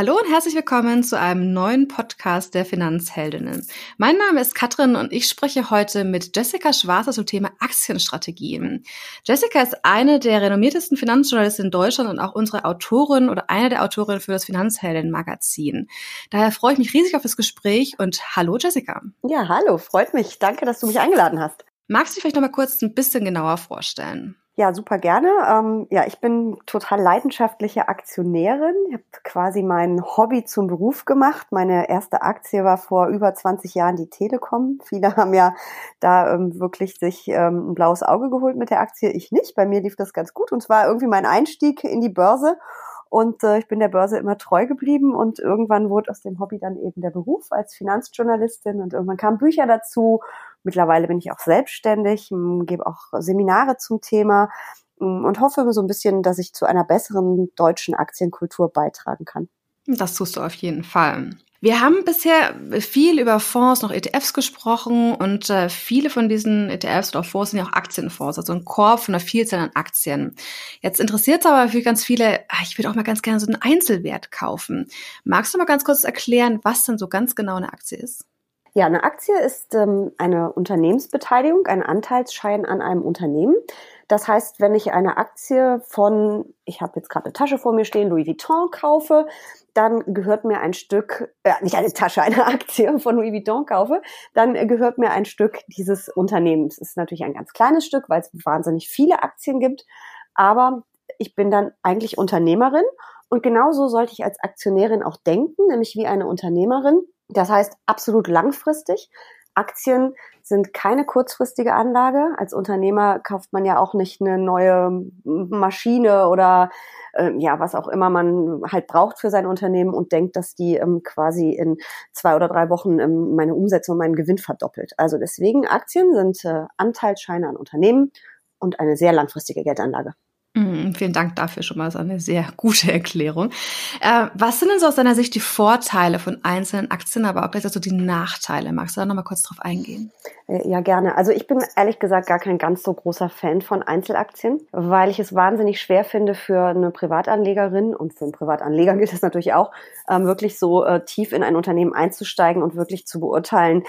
Hallo und herzlich willkommen zu einem neuen Podcast der Finanzheldinnen. Mein Name ist Katrin und ich spreche heute mit Jessica Schwarzer zum Thema Aktienstrategien. Jessica ist eine der renommiertesten Finanzjournalisten in Deutschland und auch unsere Autorin oder eine der Autorinnen für das Finanzheldinnen-Magazin. Daher freue ich mich riesig auf das Gespräch und hallo Jessica. Ja, hallo, freut mich. Danke, dass du mich eingeladen hast. Magst du dich vielleicht noch mal kurz ein bisschen genauer vorstellen? Ja, super gerne. Ähm, ja, ich bin total leidenschaftliche Aktionärin. Ich habe quasi mein Hobby zum Beruf gemacht. Meine erste Aktie war vor über 20 Jahren die Telekom. Viele haben ja da ähm, wirklich sich ähm, ein blaues Auge geholt mit der Aktie. Ich nicht. Bei mir lief das ganz gut. Und zwar irgendwie mein Einstieg in die Börse. Und äh, ich bin der Börse immer treu geblieben und irgendwann wurde aus dem Hobby dann eben der Beruf als Finanzjournalistin und irgendwann kamen Bücher dazu Mittlerweile bin ich auch selbstständig, gebe auch Seminare zum Thema und hoffe so ein bisschen, dass ich zu einer besseren deutschen Aktienkultur beitragen kann. Das tust du auf jeden Fall. Wir haben bisher viel über Fonds, noch ETFs gesprochen und äh, viele von diesen ETFs oder Fonds sind ja auch Aktienfonds, also ein Korb von einer Vielzahl an Aktien. Jetzt interessiert es aber für ganz viele, ah, ich würde auch mal ganz gerne so einen Einzelwert kaufen. Magst du mal ganz kurz erklären, was denn so ganz genau eine Aktie ist? Ja, eine Aktie ist ähm, eine Unternehmensbeteiligung, ein Anteilsschein an einem Unternehmen. Das heißt, wenn ich eine Aktie von, ich habe jetzt gerade eine Tasche vor mir stehen, Louis Vuitton kaufe, dann gehört mir ein Stück, äh, nicht eine Tasche, eine Aktie von Louis Vuitton kaufe, dann gehört mir ein Stück dieses Unternehmens. Ist natürlich ein ganz kleines Stück, weil es wahnsinnig viele Aktien gibt, aber ich bin dann eigentlich Unternehmerin und genauso sollte ich als Aktionärin auch denken, nämlich wie eine Unternehmerin das heißt absolut langfristig. Aktien sind keine kurzfristige Anlage. Als Unternehmer kauft man ja auch nicht eine neue Maschine oder äh, ja, was auch immer man halt braucht für sein Unternehmen und denkt, dass die ähm, quasi in zwei oder drei Wochen ähm, meine Umsätze und meinen Gewinn verdoppelt. Also deswegen Aktien sind äh, Anteilsscheine an Unternehmen und eine sehr langfristige Geldanlage. Mhm, vielen Dank dafür schon mal. Das ist eine sehr gute Erklärung. Äh, was sind denn so aus deiner Sicht die Vorteile von einzelnen Aktien, aber auch gleich so die Nachteile? Magst du da nochmal kurz drauf eingehen? Äh, ja, gerne. Also ich bin ehrlich gesagt gar kein ganz so großer Fan von Einzelaktien, weil ich es wahnsinnig schwer finde für eine Privatanlegerin und für einen Privatanleger gilt es natürlich auch, ähm, wirklich so äh, tief in ein Unternehmen einzusteigen und wirklich zu beurteilen,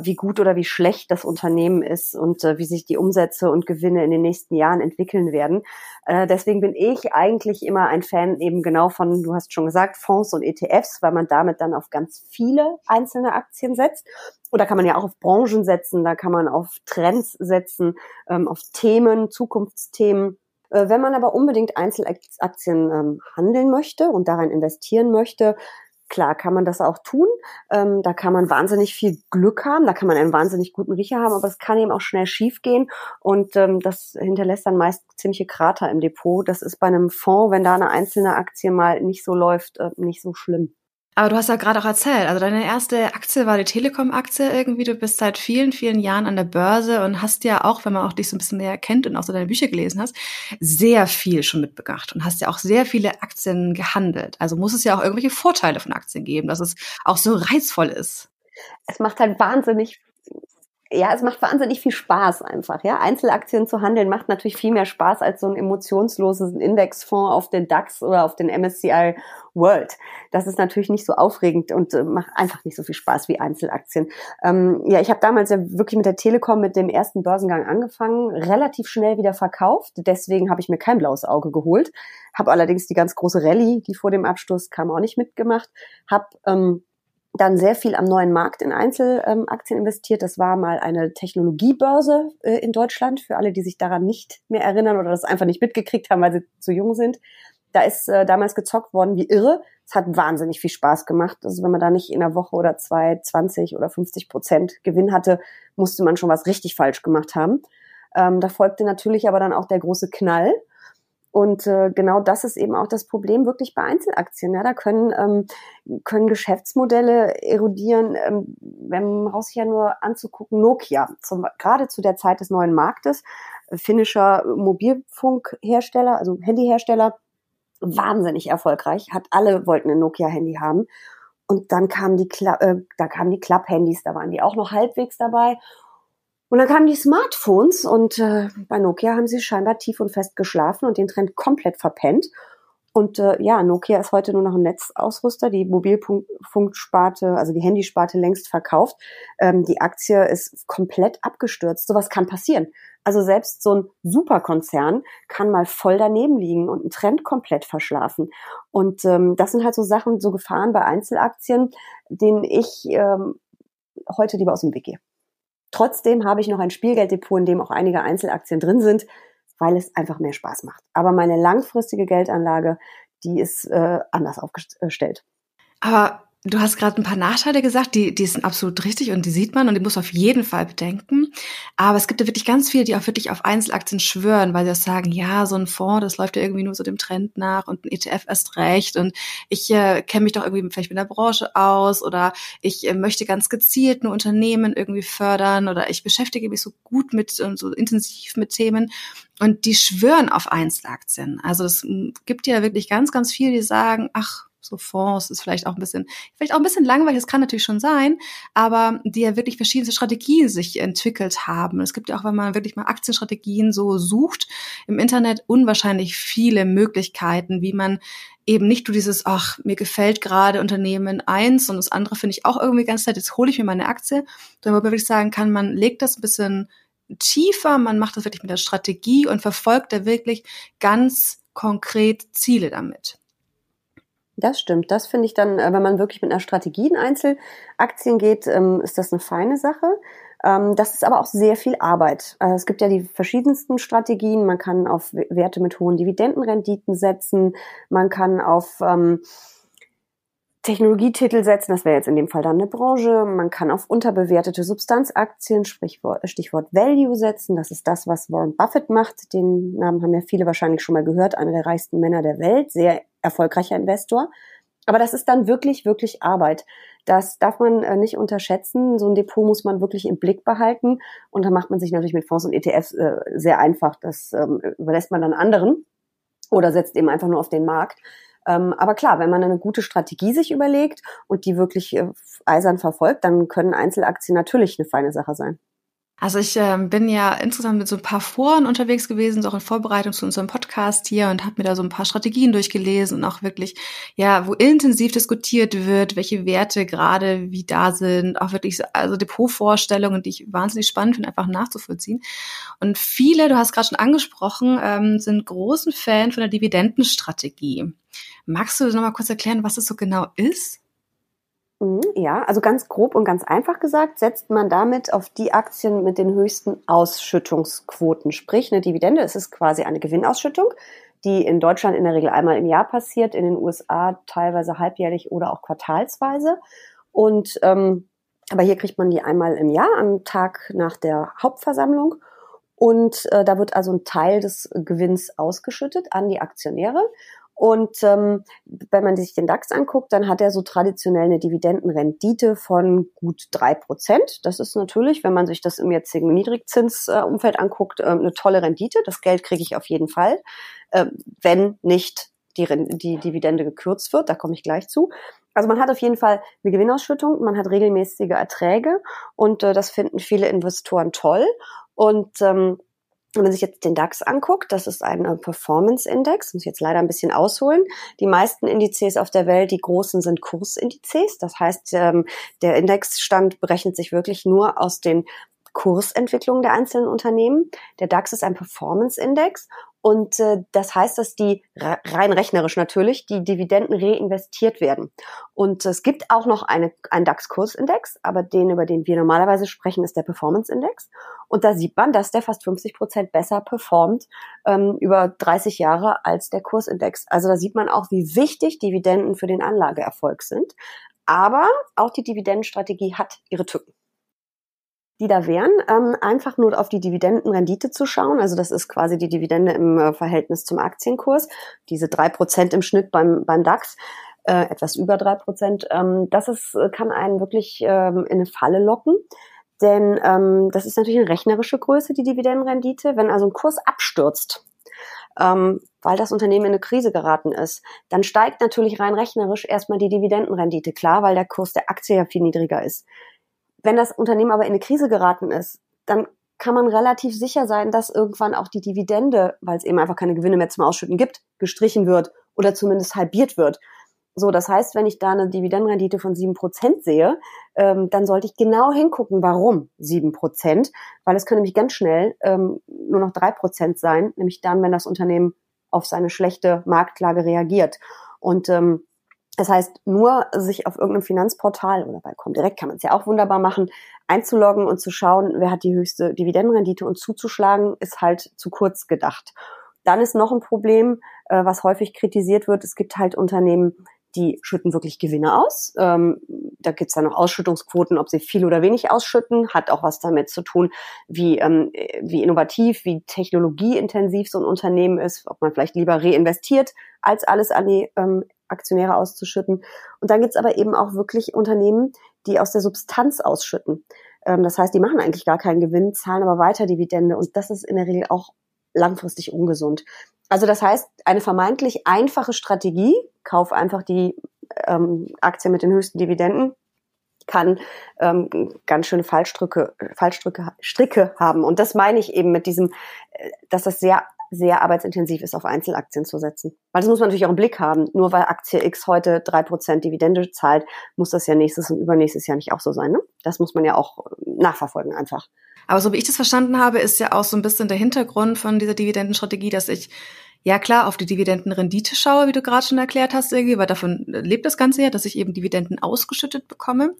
wie gut oder wie schlecht das Unternehmen ist und wie sich die Umsätze und Gewinne in den nächsten Jahren entwickeln werden. Äh, deswegen bin ich eigentlich immer ein Fan eben genau von, du hast schon gesagt, Fonds und ETFs, weil man damit dann auf ganz viele einzelne Aktien setzt. Oder kann man ja auch auf Branchen setzen, da kann man auf Trends setzen, ähm, auf Themen, Zukunftsthemen. Äh, wenn man aber unbedingt Einzelaktien ähm, handeln möchte und daran investieren möchte, Klar kann man das auch tun. Ähm, da kann man wahnsinnig viel Glück haben, da kann man einen wahnsinnig guten Riecher haben, aber es kann eben auch schnell schief gehen und ähm, das hinterlässt dann meist ziemliche Krater im Depot. Das ist bei einem Fonds, wenn da eine einzelne Aktie mal nicht so läuft, äh, nicht so schlimm. Aber du hast ja gerade auch erzählt, also deine erste Aktie war die Telekom-Aktie irgendwie. Du bist seit vielen, vielen Jahren an der Börse und hast ja auch, wenn man auch dich so ein bisschen näher kennt und auch so deine Bücher gelesen hast, sehr viel schon mitbedacht und hast ja auch sehr viele Aktien gehandelt. Also muss es ja auch irgendwelche Vorteile von Aktien geben, dass es auch so reizvoll ist. Es macht halt wahnsinnig ja, es macht wahnsinnig viel Spaß einfach. Ja, Einzelaktien zu handeln macht natürlich viel mehr Spaß als so ein emotionsloses Indexfonds auf den DAX oder auf den MSCI World. Das ist natürlich nicht so aufregend und äh, macht einfach nicht so viel Spaß wie Einzelaktien. Ähm, ja, ich habe damals ja wirklich mit der Telekom mit dem ersten Börsengang angefangen, relativ schnell wieder verkauft. Deswegen habe ich mir kein blaues Auge geholt. Habe allerdings die ganz große Rallye, die vor dem Abschluss kam, auch nicht mitgemacht. Habe ähm, dann sehr viel am neuen Markt in Einzelaktien investiert. Das war mal eine Technologiebörse äh, in Deutschland, für alle, die sich daran nicht mehr erinnern oder das einfach nicht mitgekriegt haben, weil sie zu jung sind. Da ist äh, damals gezockt worden wie irre. Es hat wahnsinnig viel Spaß gemacht. Also wenn man da nicht in einer Woche oder zwei 20 oder 50 Prozent Gewinn hatte, musste man schon was richtig falsch gemacht haben. Ähm, da folgte natürlich aber dann auch der große Knall. Und äh, genau das ist eben auch das Problem wirklich bei Einzelaktien. Ja, da können, ähm, können Geschäftsmodelle erodieren. Ähm, wenn man raus sich ja nur anzugucken, Nokia, zum, gerade zu der Zeit des neuen Marktes, äh, finnischer Mobilfunkhersteller, also Handyhersteller, wahnsinnig erfolgreich, hat alle wollten ein Nokia-Handy haben. Und dann kamen die, Kla äh, da kamen die Club-Handys, da waren die auch noch halbwegs dabei. Und dann kamen die Smartphones und äh, bei Nokia haben sie scheinbar tief und fest geschlafen und den Trend komplett verpennt. Und äh, ja, Nokia ist heute nur noch ein Netzausrüster, die Mobilfunksparte, also die Handysparte längst verkauft. Ähm, die Aktie ist komplett abgestürzt. Sowas kann passieren. Also selbst so ein Superkonzern kann mal voll daneben liegen und einen Trend komplett verschlafen. Und ähm, das sind halt so Sachen, so Gefahren bei Einzelaktien, denen ich ähm, heute lieber aus dem Weg gehe. Trotzdem habe ich noch ein Spielgelddepot, in dem auch einige Einzelaktien drin sind weil es einfach mehr Spaß macht. Aber meine langfristige Geldanlage, die ist äh, anders aufgestellt. Aber Du hast gerade ein paar Nachteile gesagt, die, die sind absolut richtig und die sieht man und die muss auf jeden Fall bedenken. Aber es gibt ja wirklich ganz viele, die auch wirklich auf Einzelaktien schwören, weil sie auch sagen, ja, so ein Fonds, das läuft ja irgendwie nur so dem Trend nach und ein ETF erst recht und ich äh, kenne mich doch irgendwie vielleicht mit der Branche aus oder ich äh, möchte ganz gezielt nur Unternehmen irgendwie fördern oder ich beschäftige mich so gut mit und so intensiv mit Themen und die schwören auf Einzelaktien. Also es gibt ja wirklich ganz, ganz viele, die sagen, ach, so Fonds ist vielleicht auch ein bisschen, vielleicht auch ein bisschen langweilig, das kann natürlich schon sein, aber die ja wirklich verschiedene Strategien sich entwickelt haben. Es gibt ja auch, wenn man wirklich mal Aktienstrategien so sucht, im Internet unwahrscheinlich viele Möglichkeiten, wie man eben nicht nur dieses, ach, mir gefällt gerade Unternehmen eins und das andere finde ich auch irgendwie ganz nett, jetzt hole ich mir meine Aktie, wo man wirklich sagen kann, man legt das ein bisschen tiefer, man macht das wirklich mit der Strategie und verfolgt da wirklich ganz konkret Ziele damit. Das stimmt. Das finde ich dann, äh, wenn man wirklich mit einer Strategie in Einzelaktien geht, ähm, ist das eine feine Sache. Ähm, das ist aber auch sehr viel Arbeit. Äh, es gibt ja die verschiedensten Strategien. Man kann auf Werte mit hohen Dividendenrenditen setzen. Man kann auf ähm, Technologietitel setzen, das wäre jetzt in dem Fall dann eine Branche. Man kann auf unterbewertete Substanzaktien, Sprichwort, Stichwort Value setzen. Das ist das, was Warren Buffett macht. Den Namen haben ja viele wahrscheinlich schon mal gehört. Einer der reichsten Männer der Welt, sehr erfolgreicher Investor. Aber das ist dann wirklich, wirklich Arbeit. Das darf man äh, nicht unterschätzen. So ein Depot muss man wirklich im Blick behalten. Und da macht man sich natürlich mit Fonds und ETFs äh, sehr einfach. Das ähm, überlässt man dann anderen oder setzt eben einfach nur auf den Markt. Ähm, aber klar, wenn man eine gute Strategie sich überlegt und die wirklich äh, eisern verfolgt, dann können Einzelaktien natürlich eine feine Sache sein. Also ich äh, bin ja insgesamt mit so ein paar Foren unterwegs gewesen, so auch in Vorbereitung zu unserem Podcast hier und habe mir da so ein paar Strategien durchgelesen und auch wirklich, ja, wo intensiv diskutiert wird, welche Werte gerade wie da sind, auch wirklich so, also Depotvorstellungen, die ich wahnsinnig spannend finde, einfach nachzuvollziehen. Und viele, du hast gerade schon angesprochen, ähm, sind großen Fan von der Dividendenstrategie. Magst du noch mal kurz erklären, was es so genau ist? Mhm, ja, also ganz grob und ganz einfach gesagt, setzt man damit auf die Aktien mit den höchsten Ausschüttungsquoten. Sprich, eine Dividende, es ist quasi eine Gewinnausschüttung, die in Deutschland in der Regel einmal im Jahr passiert, in den USA teilweise halbjährlich oder auch quartalsweise. Und ähm, aber hier kriegt man die einmal im Jahr am Tag nach der Hauptversammlung. Und äh, da wird also ein Teil des Gewinns ausgeschüttet an die Aktionäre. Und ähm, wenn man sich den DAX anguckt, dann hat er so traditionell eine Dividendenrendite von gut drei Prozent. Das ist natürlich, wenn man sich das im jetzigen Niedrigzinsumfeld anguckt, äh, eine tolle Rendite. Das Geld kriege ich auf jeden Fall, äh, wenn nicht die, die Dividende gekürzt wird. Da komme ich gleich zu. Also man hat auf jeden Fall eine Gewinnausschüttung, man hat regelmäßige Erträge und äh, das finden viele Investoren toll. Und ähm, wenn man sich jetzt den DAX anguckt, das ist ein äh, Performance-Index, muss ich jetzt leider ein bisschen ausholen. Die meisten Indizes auf der Welt, die großen, sind Kursindizes. Das heißt, ähm, der Indexstand berechnet sich wirklich nur aus den Kursentwicklungen der einzelnen Unternehmen. Der DAX ist ein Performance-Index und äh, das heißt, dass die rein rechnerisch natürlich die Dividenden reinvestiert werden. Und es gibt auch noch eine, einen DAX-Kursindex, aber den, über den wir normalerweise sprechen, ist der Performance-Index. Und da sieht man, dass der fast 50 Prozent besser performt ähm, über 30 Jahre als der Kursindex. Also da sieht man auch, wie wichtig Dividenden für den Anlageerfolg sind. Aber auch die Dividendenstrategie hat ihre Tücken die da wären, ähm, einfach nur auf die Dividendenrendite zu schauen. Also das ist quasi die Dividende im äh, Verhältnis zum Aktienkurs. Diese drei Prozent im Schnitt beim, beim DAX, äh, etwas über drei Prozent. Ähm, das ist, kann einen wirklich ähm, in eine Falle locken. Denn ähm, das ist natürlich eine rechnerische Größe, die Dividendenrendite. Wenn also ein Kurs abstürzt, ähm, weil das Unternehmen in eine Krise geraten ist, dann steigt natürlich rein rechnerisch erstmal die Dividendenrendite, klar, weil der Kurs der Aktie ja viel niedriger ist. Wenn das Unternehmen aber in eine Krise geraten ist, dann kann man relativ sicher sein, dass irgendwann auch die Dividende, weil es eben einfach keine Gewinne mehr zum Ausschütten gibt, gestrichen wird oder zumindest halbiert wird. So, das heißt, wenn ich da eine Dividendenrendite von sieben Prozent sehe, ähm, dann sollte ich genau hingucken, warum sieben Prozent, weil es können nämlich ganz schnell ähm, nur noch drei Prozent sein, nämlich dann, wenn das Unternehmen auf seine schlechte Marktlage reagiert. Und ähm, das heißt, nur sich auf irgendeinem Finanzportal oder bei Comdirect kann man es ja auch wunderbar machen, einzuloggen und zu schauen, wer hat die höchste Dividendenrendite und zuzuschlagen, ist halt zu kurz gedacht. Dann ist noch ein Problem, äh, was häufig kritisiert wird. Es gibt halt Unternehmen, die schütten wirklich Gewinne aus. Ähm, da gibt's dann noch Ausschüttungsquoten, ob sie viel oder wenig ausschütten, hat auch was damit zu tun, wie, ähm, wie innovativ, wie technologieintensiv so ein Unternehmen ist, ob man vielleicht lieber reinvestiert, als alles an die ähm, Aktionäre auszuschütten. Und dann gibt's aber eben auch wirklich Unternehmen, die aus der Substanz ausschütten. Ähm, das heißt, die machen eigentlich gar keinen Gewinn, zahlen aber weiter Dividende und das ist in der Regel auch langfristig ungesund. Also das heißt, eine vermeintlich einfache Strategie, kauf einfach die ähm, Aktie mit den höchsten Dividenden, kann ähm, ganz schöne Fallstricke, Fallstricke Stricke haben. Und das meine ich eben mit diesem, äh, dass das sehr sehr arbeitsintensiv ist, auf Einzelaktien zu setzen. Weil das muss man natürlich auch im Blick haben. Nur weil Aktie X heute drei Prozent Dividende zahlt, muss das ja nächstes und übernächstes Jahr nicht auch so sein. Ne? Das muss man ja auch nachverfolgen einfach. Aber so wie ich das verstanden habe, ist ja auch so ein bisschen der Hintergrund von dieser Dividendenstrategie, dass ich ja klar auf die Dividendenrendite schaue, wie du gerade schon erklärt hast, irgendwie, weil davon lebt das Ganze ja, dass ich eben Dividenden ausgeschüttet bekomme.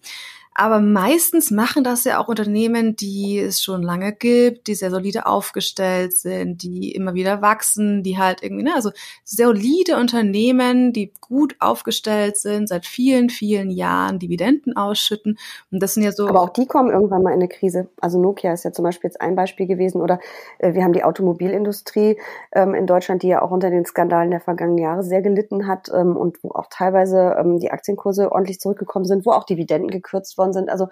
Aber meistens machen das ja auch Unternehmen, die es schon lange gibt, die sehr solide aufgestellt sind, die immer wieder wachsen, die halt irgendwie, ne, also solide Unternehmen, die gut aufgestellt sind, seit vielen, vielen Jahren Dividenden ausschütten. Und das sind ja so. Aber auch die kommen irgendwann mal in eine Krise. Also Nokia ist ja zum Beispiel jetzt ein Beispiel gewesen oder äh, wir haben die Automobilindustrie ähm, in Deutschland, die ja auch unter den Skandalen der vergangenen Jahre sehr gelitten hat ähm, und wo auch teilweise ähm, die Aktienkurse ordentlich zurückgekommen sind, wo auch Dividenden gekürzt worden sind. Also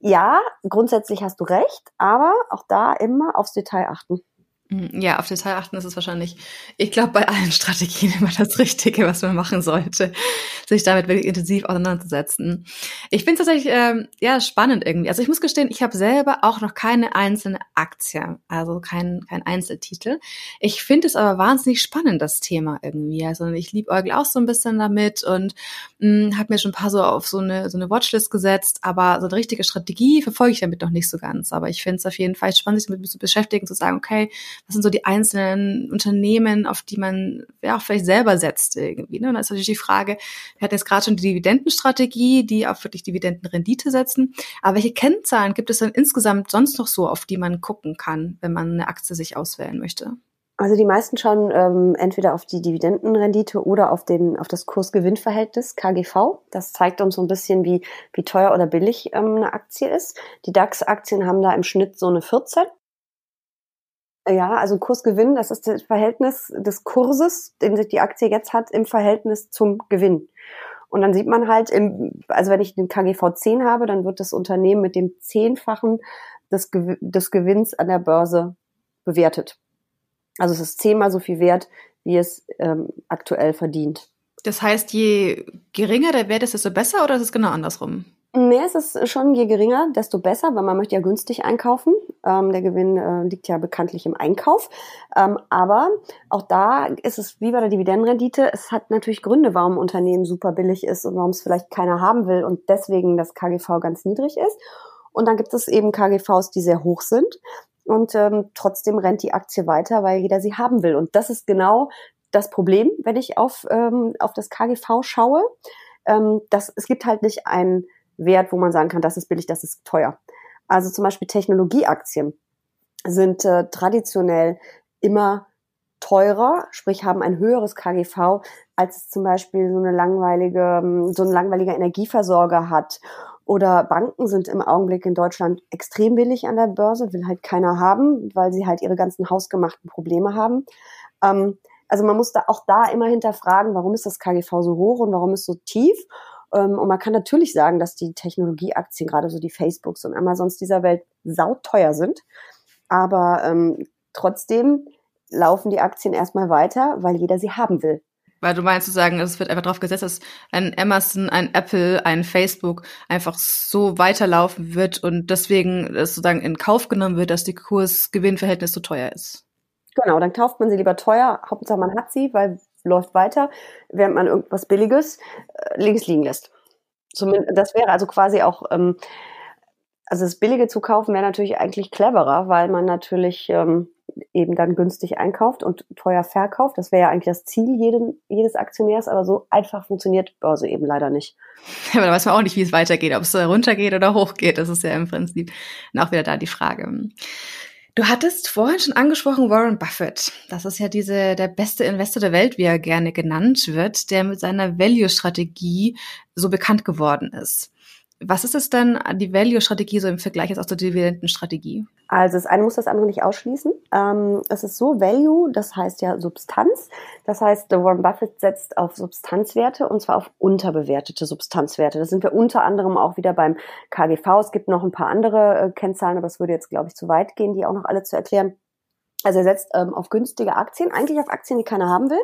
ja, grundsätzlich hast du recht, aber auch da immer aufs Detail achten. Mm, ja, auf Detail achten ist es wahrscheinlich, ich glaube, bei allen Strategien immer das Richtige, was man machen sollte, sich damit wirklich intensiv auseinanderzusetzen. Ich finde es tatsächlich ähm, ja spannend irgendwie. Also ich muss gestehen, ich habe selber auch noch keine einzelne Aktie, also kein, kein Einzeltitel. Ich finde es aber wahnsinnig spannend, das Thema irgendwie. Also ich liebe Eugel auch so ein bisschen damit und mm, habe mir schon ein paar so auf so eine, so eine Watchlist gesetzt, aber so eine richtige Strategie verfolge ich damit noch nicht so ganz. Aber ich finde es auf jeden Fall spannend, sich damit zu beschäftigen, zu sagen, okay, was sind so die einzelnen Unternehmen, auf die man ja auch vielleicht selber setzt irgendwie. Ne? Und da ist natürlich die Frage, wir hatten jetzt gerade schon die Dividendenstrategie, die auf wirklich Dividendenrendite setzen. Aber welche Kennzahlen gibt es denn insgesamt sonst noch so, auf die man gucken kann, wenn man eine Aktie sich auswählen möchte? Also die meisten schauen ähm, entweder auf die Dividendenrendite oder auf den auf das Kurs-Gewinn-Verhältnis KGV. Das zeigt uns so ein bisschen, wie wie teuer oder billig ähm, eine Aktie ist. Die DAX-Aktien haben da im Schnitt so eine 14. Ja, also Kursgewinn, das ist das Verhältnis des Kurses, den die Aktie jetzt hat, im Verhältnis zum Gewinn. Und dann sieht man halt, im, also wenn ich den KGV 10 habe, dann wird das Unternehmen mit dem Zehnfachen des, des Gewinns an der Börse bewertet. Also es ist zehnmal so viel wert, wie es ähm, aktuell verdient. Das heißt, je geringer der Wert ist, desto besser oder ist es genau andersrum? Es ist schon je geringer, desto besser, weil man möchte ja günstig einkaufen. Ähm, der Gewinn äh, liegt ja bekanntlich im Einkauf. Ähm, aber auch da ist es wie bei der Dividendenrendite. Es hat natürlich Gründe, warum ein Unternehmen super billig ist und warum es vielleicht keiner haben will und deswegen das KGV ganz niedrig ist. Und dann gibt es eben KGVs, die sehr hoch sind. Und ähm, trotzdem rennt die Aktie weiter, weil jeder sie haben will. Und das ist genau das Problem, wenn ich auf, ähm, auf das KGV schaue. Ähm, das, es gibt halt nicht ein Wert, wo man sagen kann, das ist billig, das ist teuer. Also zum Beispiel Technologieaktien sind äh, traditionell immer teurer, sprich haben ein höheres KGV, als zum Beispiel so eine langweilige, ähm, so ein langweiliger Energieversorger hat. Oder Banken sind im Augenblick in Deutschland extrem billig an der Börse, will halt keiner haben, weil sie halt ihre ganzen hausgemachten Probleme haben. Ähm, also man muss da auch da immer hinterfragen, warum ist das KGV so hoch und warum ist so tief? Ähm, und man kann natürlich sagen, dass die Technologieaktien, gerade so die Facebooks und Amazons dieser Welt, sauteuer sind. Aber ähm, trotzdem laufen die Aktien erstmal weiter, weil jeder sie haben will. Weil du meinst zu sagen, es wird einfach darauf gesetzt, dass ein Amazon, ein Apple, ein Facebook einfach so weiterlaufen wird und deswegen es sozusagen in Kauf genommen wird, dass die Kurs-Gewinn-Verhältnis so teuer ist. Genau, dann kauft man sie lieber teuer, Hauptsache man hat sie, weil läuft weiter, während man irgendwas Billiges äh, links liegen lässt. Zumindest, das wäre also quasi auch, ähm, also das Billige zu kaufen wäre natürlich eigentlich cleverer, weil man natürlich ähm, eben dann günstig einkauft und teuer verkauft. Das wäre ja eigentlich das Ziel jeden, jedes Aktionärs, aber so einfach funktioniert Börse eben leider nicht. Ja, aber da weiß man auch nicht, wie es weitergeht, ob es runtergeht oder hochgeht. Das ist ja im Prinzip auch wieder da die Frage. Du hattest vorhin schon angesprochen Warren Buffett. Das ist ja diese, der beste Investor der Welt, wie er gerne genannt wird, der mit seiner Value-Strategie so bekannt geworden ist. Was ist es denn die Value-Strategie so im Vergleich jetzt auch zur Dividendenstrategie? Also das eine muss das andere nicht ausschließen. Ähm, es ist so, Value, das heißt ja Substanz. Das heißt, Warren Buffett setzt auf Substanzwerte und zwar auf unterbewertete Substanzwerte. Das sind wir unter anderem auch wieder beim KGV. Es gibt noch ein paar andere äh, Kennzahlen, aber es würde jetzt, glaube ich, zu weit gehen, die auch noch alle zu erklären. Also er setzt ähm, auf günstige Aktien, eigentlich auf Aktien, die keiner haben will.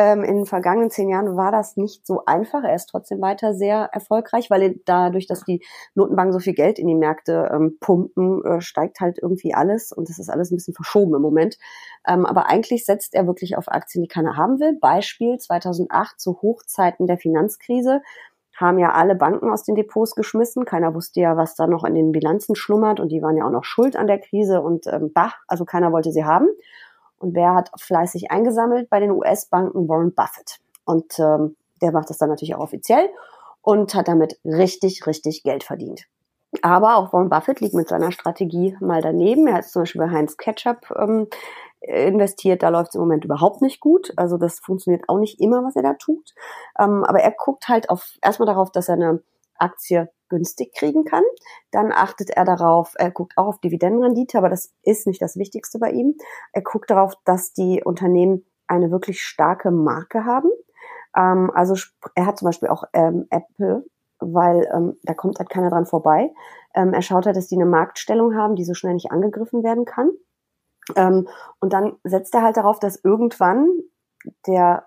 Ähm, in den vergangenen zehn Jahren war das nicht so einfach. Er ist trotzdem weiter sehr erfolgreich, weil dadurch, dass die Notenbanken so viel Geld in die Märkte ähm, pumpen, äh, steigt halt irgendwie alles und das ist alles ein bisschen verschoben im Moment. Ähm, aber eigentlich setzt er wirklich auf Aktien, die keiner haben will. Beispiel 2008 zu Hochzeiten der Finanzkrise haben ja alle Banken aus den Depots geschmissen. Keiner wusste ja, was da noch in den Bilanzen schlummert und die waren ja auch noch schuld an der Krise und ähm, bah, also keiner wollte sie haben. Und wer hat fleißig eingesammelt bei den US-Banken? Warren Buffett. Und ähm, der macht das dann natürlich auch offiziell und hat damit richtig, richtig Geld verdient. Aber auch Warren Buffett liegt mit seiner Strategie mal daneben. Er hat zum Beispiel bei Heinz Ketchup ähm, investiert, da läuft es im Moment überhaupt nicht gut. Also das funktioniert auch nicht immer, was er da tut. Ähm, aber er guckt halt auf erstmal darauf, dass er eine Aktie günstig kriegen kann. Dann achtet er darauf, er guckt auch auf Dividendenrendite, aber das ist nicht das Wichtigste bei ihm. Er guckt darauf, dass die Unternehmen eine wirklich starke Marke haben. Ähm, also er hat zum Beispiel auch ähm, Apple, weil ähm, da kommt halt keiner dran vorbei. Ähm, er schaut halt, dass die eine Marktstellung haben, die so schnell nicht angegriffen werden kann. Ähm, und dann setzt er halt darauf, dass irgendwann der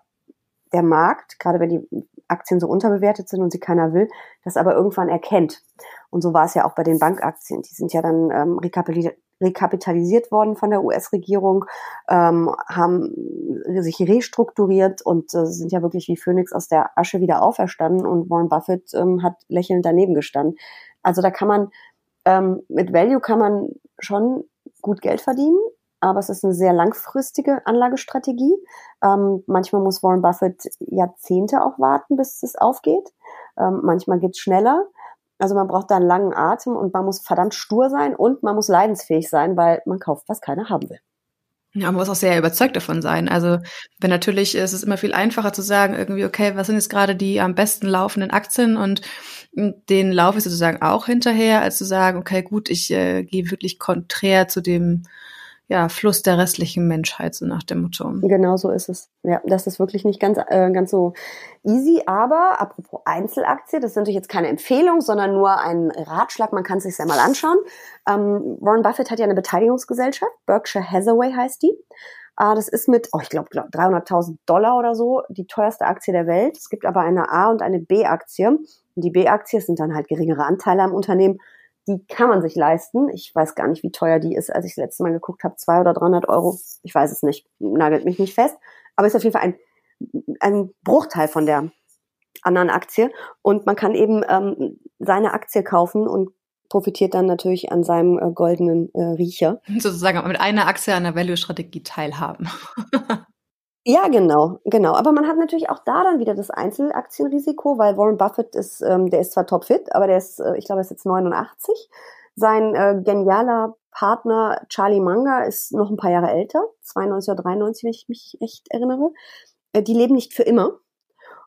der Markt, gerade wenn die Aktien so unterbewertet sind und sie keiner will, das aber irgendwann erkennt. Und so war es ja auch bei den Bankaktien. Die sind ja dann ähm, rekapitalisiert worden von der US-Regierung, ähm, haben sich restrukturiert und äh, sind ja wirklich wie Phoenix aus der Asche wieder auferstanden und Warren Buffett ähm, hat lächelnd daneben gestanden. Also da kann man, ähm, mit Value kann man schon gut Geld verdienen, aber es ist eine sehr langfristige Anlagestrategie. Ähm, manchmal muss Warren Buffett Jahrzehnte auch warten, bis es aufgeht. Ähm, manchmal geht's schneller. Also man braucht da einen langen Atem und man muss verdammt stur sein und man muss leidensfähig sein, weil man kauft, was keiner haben will. Ja, man muss auch sehr überzeugt davon sein. Also, wenn natürlich ist es immer viel einfacher zu sagen, irgendwie, okay, was sind jetzt gerade die am besten laufenden Aktien und den laufe ich sozusagen auch hinterher, als zu sagen, okay, gut, ich äh, gehe wirklich konträr zu dem ja, Fluss der restlichen Menschheit, so nach dem Motto. Genau so ist es. Ja, das ist wirklich nicht ganz, äh, ganz so easy. Aber apropos Einzelaktie, das ist natürlich jetzt keine Empfehlung, sondern nur ein Ratschlag. Man kann es sich ja mal anschauen. Ähm, Warren Buffett hat ja eine Beteiligungsgesellschaft. Berkshire Hathaway heißt die. Äh, das ist mit, oh, ich glaube, glaub, 300.000 Dollar oder so die teuerste Aktie der Welt. Es gibt aber eine A- und eine B-Aktie. Die B-Aktie sind dann halt geringere Anteile am Unternehmen die kann man sich leisten. Ich weiß gar nicht, wie teuer die ist, als ich das letzte Mal geguckt habe, zwei oder 300 Euro. Ich weiß es nicht, nagelt mich nicht fest. Aber ist auf jeden Fall ein, ein Bruchteil von der anderen Aktie. Und man kann eben ähm, seine Aktie kaufen und profitiert dann natürlich an seinem äh, goldenen äh, Riecher. Sozusagen mit einer Aktie an der Value-Strategie teilhaben. Ja, genau, genau. Aber man hat natürlich auch da dann wieder das Einzelaktienrisiko, weil Warren Buffett ist, ähm, der ist zwar topfit, aber der ist, äh, ich glaube, er ist jetzt 89. Sein äh, genialer Partner Charlie Munger ist noch ein paar Jahre älter, 92 oder 93, wenn ich mich echt erinnere. Äh, die leben nicht für immer.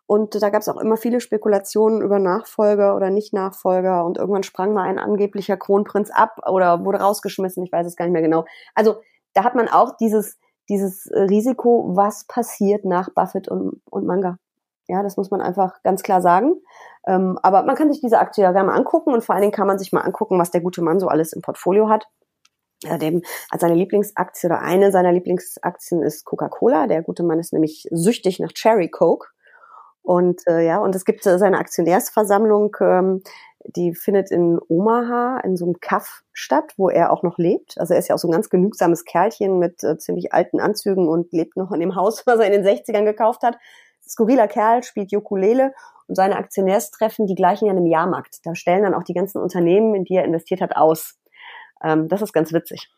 Und da gab es auch immer viele Spekulationen über Nachfolger oder Nicht-Nachfolger. Und irgendwann sprang mal ein angeblicher Kronprinz ab oder wurde rausgeschmissen. Ich weiß es gar nicht mehr genau. Also da hat man auch dieses dieses äh, Risiko, was passiert nach Buffett und, und Manga. Ja, das muss man einfach ganz klar sagen. Ähm, aber man kann sich diese Aktie ja gerne mal angucken und vor allen Dingen kann man sich mal angucken, was der gute Mann so alles im Portfolio hat. äh, dem, als seine Lieblingsaktie oder eine seiner Lieblingsaktien ist Coca-Cola. Der gute Mann ist nämlich süchtig nach Cherry Coke. Und äh, ja, und es gibt äh, seine Aktionärsversammlung, ähm, die findet in Omaha in so einem Kaff statt, wo er auch noch lebt. Also er ist ja auch so ein ganz genügsames Kerlchen mit äh, ziemlich alten Anzügen und lebt noch in dem Haus, was er in den 60ern gekauft hat. Skurriler Kerl, spielt Ukulele und seine Aktionärstreffen, die gleichen ja einem Jahrmarkt. Da stellen dann auch die ganzen Unternehmen, in die er investiert hat, aus. Ähm, das ist ganz witzig.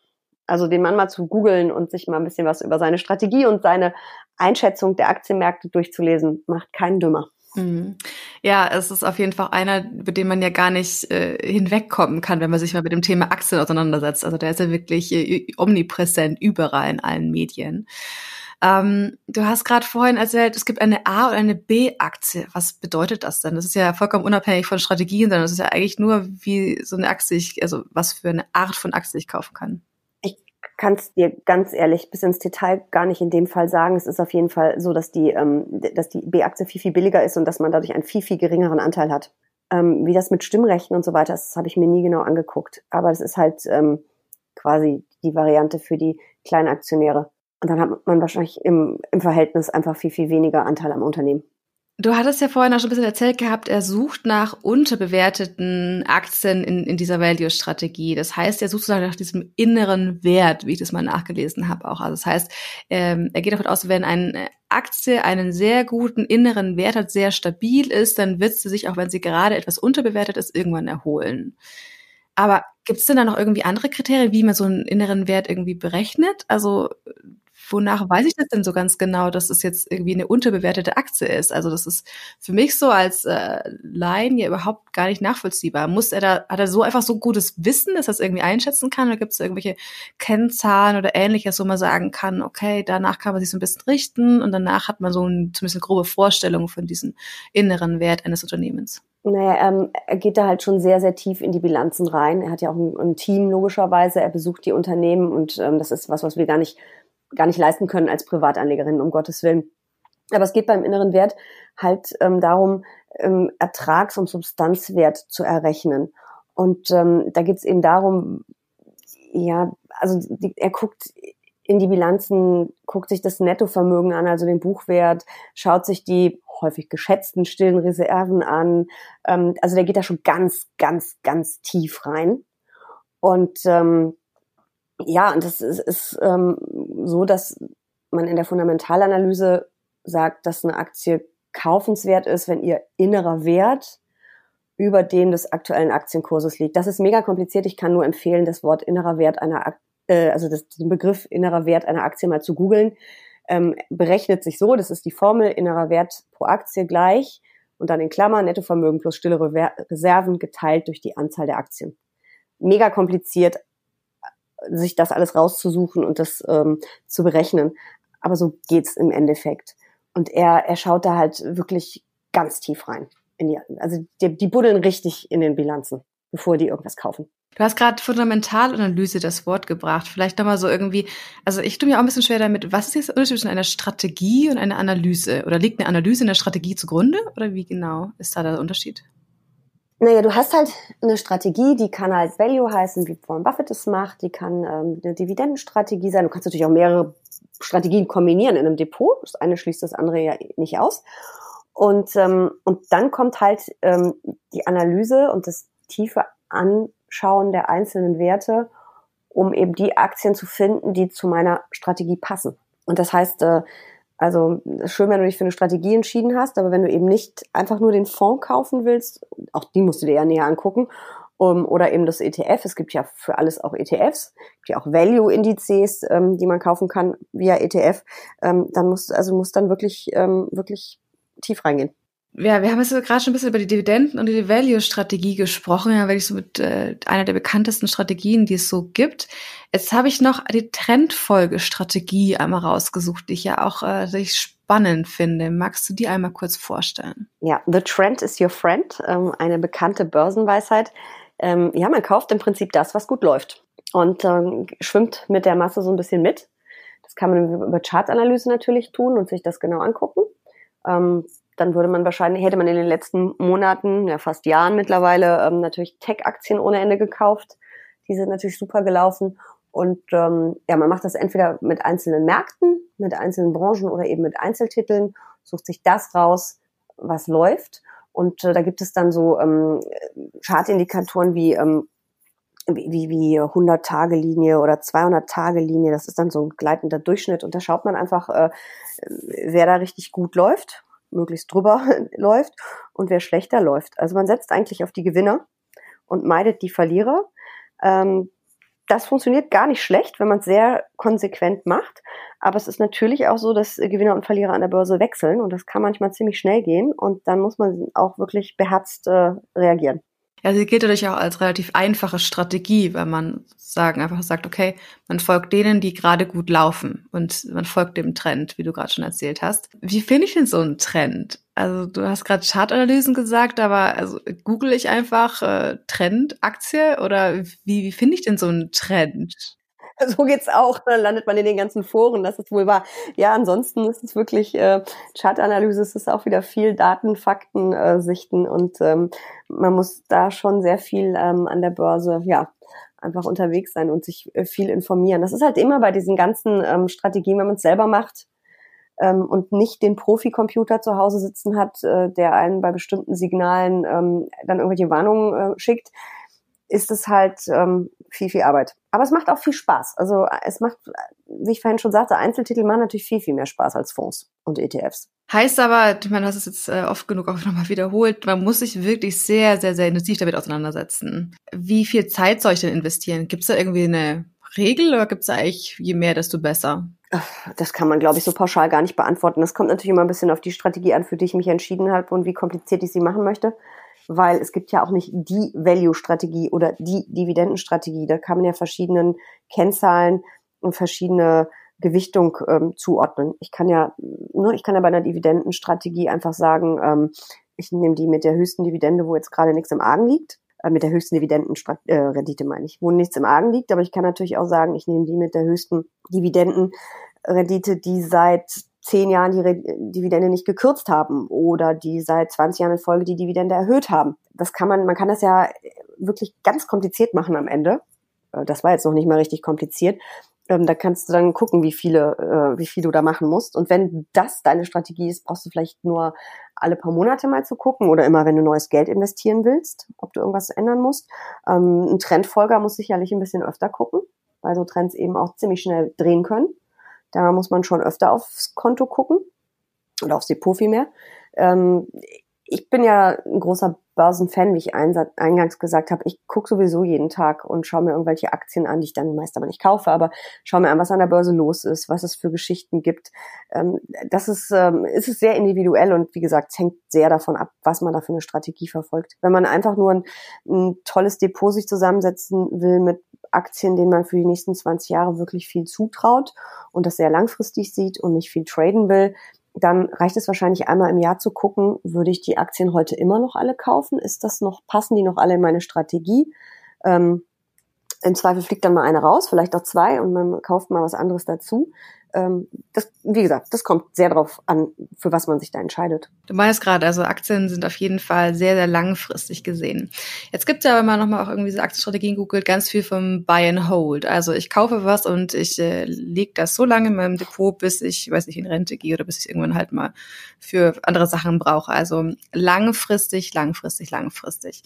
Also den Mann mal zu googeln und sich mal ein bisschen was über seine Strategie und seine Einschätzung der Aktienmärkte durchzulesen, macht keinen dümmer. Mhm. Ja, es ist auf jeden Fall einer, über den man ja gar nicht äh, hinwegkommen kann, wenn man sich mal mit dem Thema Aktien auseinandersetzt. Also der ist ja wirklich äh, omnipräsent überall in allen Medien. Ähm, du hast gerade vorhin erzählt, es gibt eine A- und eine B-Aktie. Was bedeutet das denn? Das ist ja vollkommen unabhängig von Strategien, sondern das ist ja eigentlich nur, wie so eine Aktie, ich, also was für eine Art von Aktie ich kaufen kann. Kann es dir ganz ehrlich bis ins Detail gar nicht in dem Fall sagen. Es ist auf jeden Fall so, dass die, ähm, dass die B-Aktie viel, viel billiger ist und dass man dadurch einen viel, viel geringeren Anteil hat. Ähm, wie das mit Stimmrechten und so weiter ist, das habe ich mir nie genau angeguckt. Aber das ist halt ähm, quasi die Variante für die kleinen Aktionäre. Und dann hat man wahrscheinlich im, im Verhältnis einfach viel, viel weniger Anteil am Unternehmen. Du hattest ja vorhin auch schon ein bisschen erzählt gehabt, er sucht nach unterbewerteten Aktien in, in dieser Value-Strategie. Das heißt, er sucht sozusagen nach diesem inneren Wert, wie ich das mal nachgelesen habe auch. Also das heißt, ähm, er geht davon aus, wenn eine Aktie einen sehr guten inneren Wert hat, sehr stabil ist, dann wird sie sich, auch wenn sie gerade etwas unterbewertet ist, irgendwann erholen. Aber gibt es denn da noch irgendwie andere Kriterien, wie man so einen inneren Wert irgendwie berechnet? Also wonach weiß ich das denn so ganz genau, dass es jetzt irgendwie eine unterbewertete Aktie ist? Also das ist für mich so als äh, Laien ja überhaupt gar nicht nachvollziehbar. Muss er da, hat er so einfach so gutes Wissen, dass er es irgendwie einschätzen kann? Oder gibt es irgendwelche Kennzahlen oder ähnliches, wo man sagen kann, okay, danach kann man sich so ein bisschen richten und danach hat man so ein, zumindest eine grobe Vorstellung von diesem inneren Wert eines Unternehmens? Naja, ähm, er geht da halt schon sehr, sehr tief in die Bilanzen rein. Er hat ja auch ein, ein Team logischerweise. Er besucht die Unternehmen und ähm, das ist was, was wir gar nicht gar nicht leisten können als Privatanlegerin, um Gottes Willen. Aber es geht beim inneren Wert halt ähm, darum, ähm, Ertrags- und Substanzwert zu errechnen. Und ähm, da geht es eben darum, ja, also die, er guckt in die Bilanzen, guckt sich das Nettovermögen an, also den Buchwert, schaut sich die häufig geschätzten stillen Reserven an. Ähm, also der geht da schon ganz, ganz, ganz tief rein. Und ähm, ja, und das ist, ist ähm, so, dass man in der Fundamentalanalyse sagt, dass eine Aktie kaufenswert ist, wenn ihr innerer Wert über dem des aktuellen Aktienkurses liegt. Das ist mega kompliziert. Ich kann nur empfehlen, das Wort innerer Wert einer, äh, also das, den Begriff innerer Wert einer Aktie mal zu googeln. Ähm, berechnet sich so, das ist die Formel innerer Wert pro Aktie gleich und dann in Klammern Nettovermögen plus stille Reserven geteilt durch die Anzahl der Aktien. Mega kompliziert, sich das alles rauszusuchen und das ähm, zu berechnen. Aber so geht's im Endeffekt. Und er, er schaut da halt wirklich ganz tief rein. In die, also die, die buddeln richtig in den Bilanzen, bevor die irgendwas kaufen. Du hast gerade Fundamentalanalyse das Wort gebracht. Vielleicht nochmal so irgendwie, also ich tue mir auch ein bisschen schwer damit, was ist jetzt der Unterschied zwischen einer Strategie und einer Analyse? Oder liegt eine Analyse in der Strategie zugrunde? Oder wie genau ist da der Unterschied? Naja, du hast halt eine Strategie, die kann halt Value heißen, wie Warren Buffett es macht, die kann ähm, eine Dividendenstrategie sein. Du kannst natürlich auch mehrere Strategien kombinieren in einem Depot. Das eine schließt das andere ja nicht aus. Und, ähm, und dann kommt halt ähm, die Analyse und das tiefe Anschauen der einzelnen Werte, um eben die Aktien zu finden, die zu meiner Strategie passen. Und das heißt, äh, also schön, wenn du dich für eine Strategie entschieden hast, aber wenn du eben nicht einfach nur den Fonds kaufen willst, auch die musst du dir ja näher angucken, um, oder eben das ETF. Es gibt ja für alles auch ETFs, gibt ja auch Value-Indizes, ähm, die man kaufen kann via ETF. Ähm, dann musst also musst dann wirklich ähm, wirklich tief reingehen ja, wir haben jetzt gerade schon ein bisschen über die Dividenden und die Value-Strategie gesprochen, ja, wirklich so mit äh, einer der bekanntesten Strategien, die es so gibt. Jetzt habe ich noch die Trendfolgestrategie einmal rausgesucht, die ich ja auch äh, sehr spannend finde. Magst du die einmal kurz vorstellen? Ja, The Trend is Your Friend, ähm, eine bekannte Börsenweisheit. Ähm, ja, man kauft im Prinzip das, was gut läuft und ähm, schwimmt mit der Masse so ein bisschen mit. Das kann man über Chartanalyse natürlich tun und sich das genau angucken. Ähm, dann würde man wahrscheinlich, hätte man in den letzten Monaten, ja fast Jahren mittlerweile, ähm, natürlich Tech-Aktien ohne Ende gekauft. Die sind natürlich super gelaufen. Und ähm, ja, man macht das entweder mit einzelnen Märkten, mit einzelnen Branchen oder eben mit Einzeltiteln, sucht sich das raus, was läuft. Und äh, da gibt es dann so ähm, Chartindikatoren wie ähm, wie, wie 100-Tage-Linie oder 200-Tage-Linie. Das ist dann so ein gleitender Durchschnitt. Und da schaut man einfach, äh, wer da richtig gut läuft, möglichst drüber läuft und wer schlechter läuft. Also man setzt eigentlich auf die Gewinner und meidet die Verlierer. Ähm, das funktioniert gar nicht schlecht, wenn man es sehr konsequent macht. Aber es ist natürlich auch so, dass Gewinner und Verlierer an der Börse wechseln und das kann manchmal ziemlich schnell gehen und dann muss man auch wirklich beherzt äh, reagieren. Ja, sie gilt natürlich auch als relativ einfache Strategie, weil man sagen einfach sagt, okay, man folgt denen, die gerade gut laufen und man folgt dem Trend, wie du gerade schon erzählt hast. Wie finde ich denn so einen Trend? Also du hast gerade Chartanalysen gesagt, aber also google ich einfach äh, Trend, Aktie oder wie, wie finde ich denn so einen Trend? so geht's auch. Dann landet man in den ganzen Foren, das ist wohl wahr. Ja, ansonsten ist es wirklich äh, Chartanalyse, es ist auch wieder viel Daten, Fakten äh, sichten und ähm, man muss da schon sehr viel ähm, an der Börse, ja, einfach unterwegs sein und sich äh, viel informieren. Das ist halt immer bei diesen ganzen ähm, Strategien, wenn man es selber macht ähm, und nicht den Profi-Computer zu Hause sitzen hat, äh, der einen bei bestimmten Signalen ähm, dann irgendwelche Warnungen äh, schickt, ist es halt ähm, viel, viel Arbeit. Aber es macht auch viel Spaß. Also es macht, wie ich vorhin schon sagte, Einzeltitel machen natürlich viel, viel mehr Spaß als Fonds und ETFs. Heißt aber, ich meine, das ist jetzt äh, oft genug auch nochmal wiederholt, man muss sich wirklich sehr, sehr, sehr intensiv damit auseinandersetzen. Wie viel Zeit soll ich denn investieren? Gibt es da irgendwie eine Regel oder gibt es eigentlich, je mehr, desto besser? Das kann man, glaube ich, so pauschal gar nicht beantworten. Das kommt natürlich immer ein bisschen auf die Strategie an, für die ich mich entschieden habe und wie kompliziert ich sie machen möchte weil es gibt ja auch nicht die Value-Strategie oder die Dividendenstrategie. Da kann man ja verschiedenen Kennzahlen und verschiedene Gewichtung ähm, zuordnen. Ich kann ja, ne, ich kann ja bei einer Dividendenstrategie einfach sagen, ähm, ich nehme die mit der höchsten Dividende, wo jetzt gerade nichts im Argen liegt. Äh, mit der höchsten Dividendenrendite äh, meine ich, wo nichts im Argen liegt. Aber ich kann natürlich auch sagen, ich nehme die mit der höchsten Dividendenrendite, die seit zehn Jahren die Re Dividende nicht gekürzt haben oder die seit 20 Jahren in Folge die Dividende erhöht haben. Das kann man, man kann das ja wirklich ganz kompliziert machen am Ende. Äh, das war jetzt noch nicht mal richtig kompliziert. Ähm, da kannst du dann gucken, wie viele, äh, wie viel du da machen musst. Und wenn das deine Strategie ist, brauchst du vielleicht nur alle paar Monate mal zu gucken oder immer, wenn du neues Geld investieren willst, ob du irgendwas ändern musst. Ähm, ein Trendfolger muss sicherlich ein bisschen öfter gucken, weil so Trends eben auch ziemlich schnell drehen können. Da muss man schon öfter aufs Konto gucken oder aufs Depot vielmehr. Ähm, ich bin ja ein großer Börsenfan, wie ich eingangs gesagt habe. Ich gucke sowieso jeden Tag und schaue mir irgendwelche Aktien an, die ich dann meist aber nicht kaufe, aber schaue mir an, was an der Börse los ist, was es für Geschichten gibt. Ähm, das ist, ähm, ist es sehr individuell und wie gesagt, es hängt sehr davon ab, was man da für eine Strategie verfolgt. Wenn man einfach nur ein, ein tolles Depot sich zusammensetzen will mit Aktien, denen man für die nächsten 20 Jahre wirklich viel zutraut und das sehr langfristig sieht und nicht viel traden will, dann reicht es wahrscheinlich einmal im Jahr zu gucken, würde ich die Aktien heute immer noch alle kaufen? Ist das noch, passen die noch alle in meine Strategie? Ähm, Im Zweifel fliegt dann mal eine raus, vielleicht auch zwei und man kauft mal was anderes dazu ähm, das, wie gesagt, das kommt sehr darauf an, für was man sich da entscheidet. Du meinst gerade, also Aktien sind auf jeden Fall sehr, sehr langfristig gesehen. Jetzt gibt es ja, wenn man nochmal auch irgendwie so Aktienstrategien googelt, ganz viel vom Buy and Hold. Also ich kaufe was und ich äh, lege das so lange in meinem Depot, bis ich, weiß nicht, in Rente gehe oder bis ich irgendwann halt mal für andere Sachen brauche. Also langfristig, langfristig, langfristig.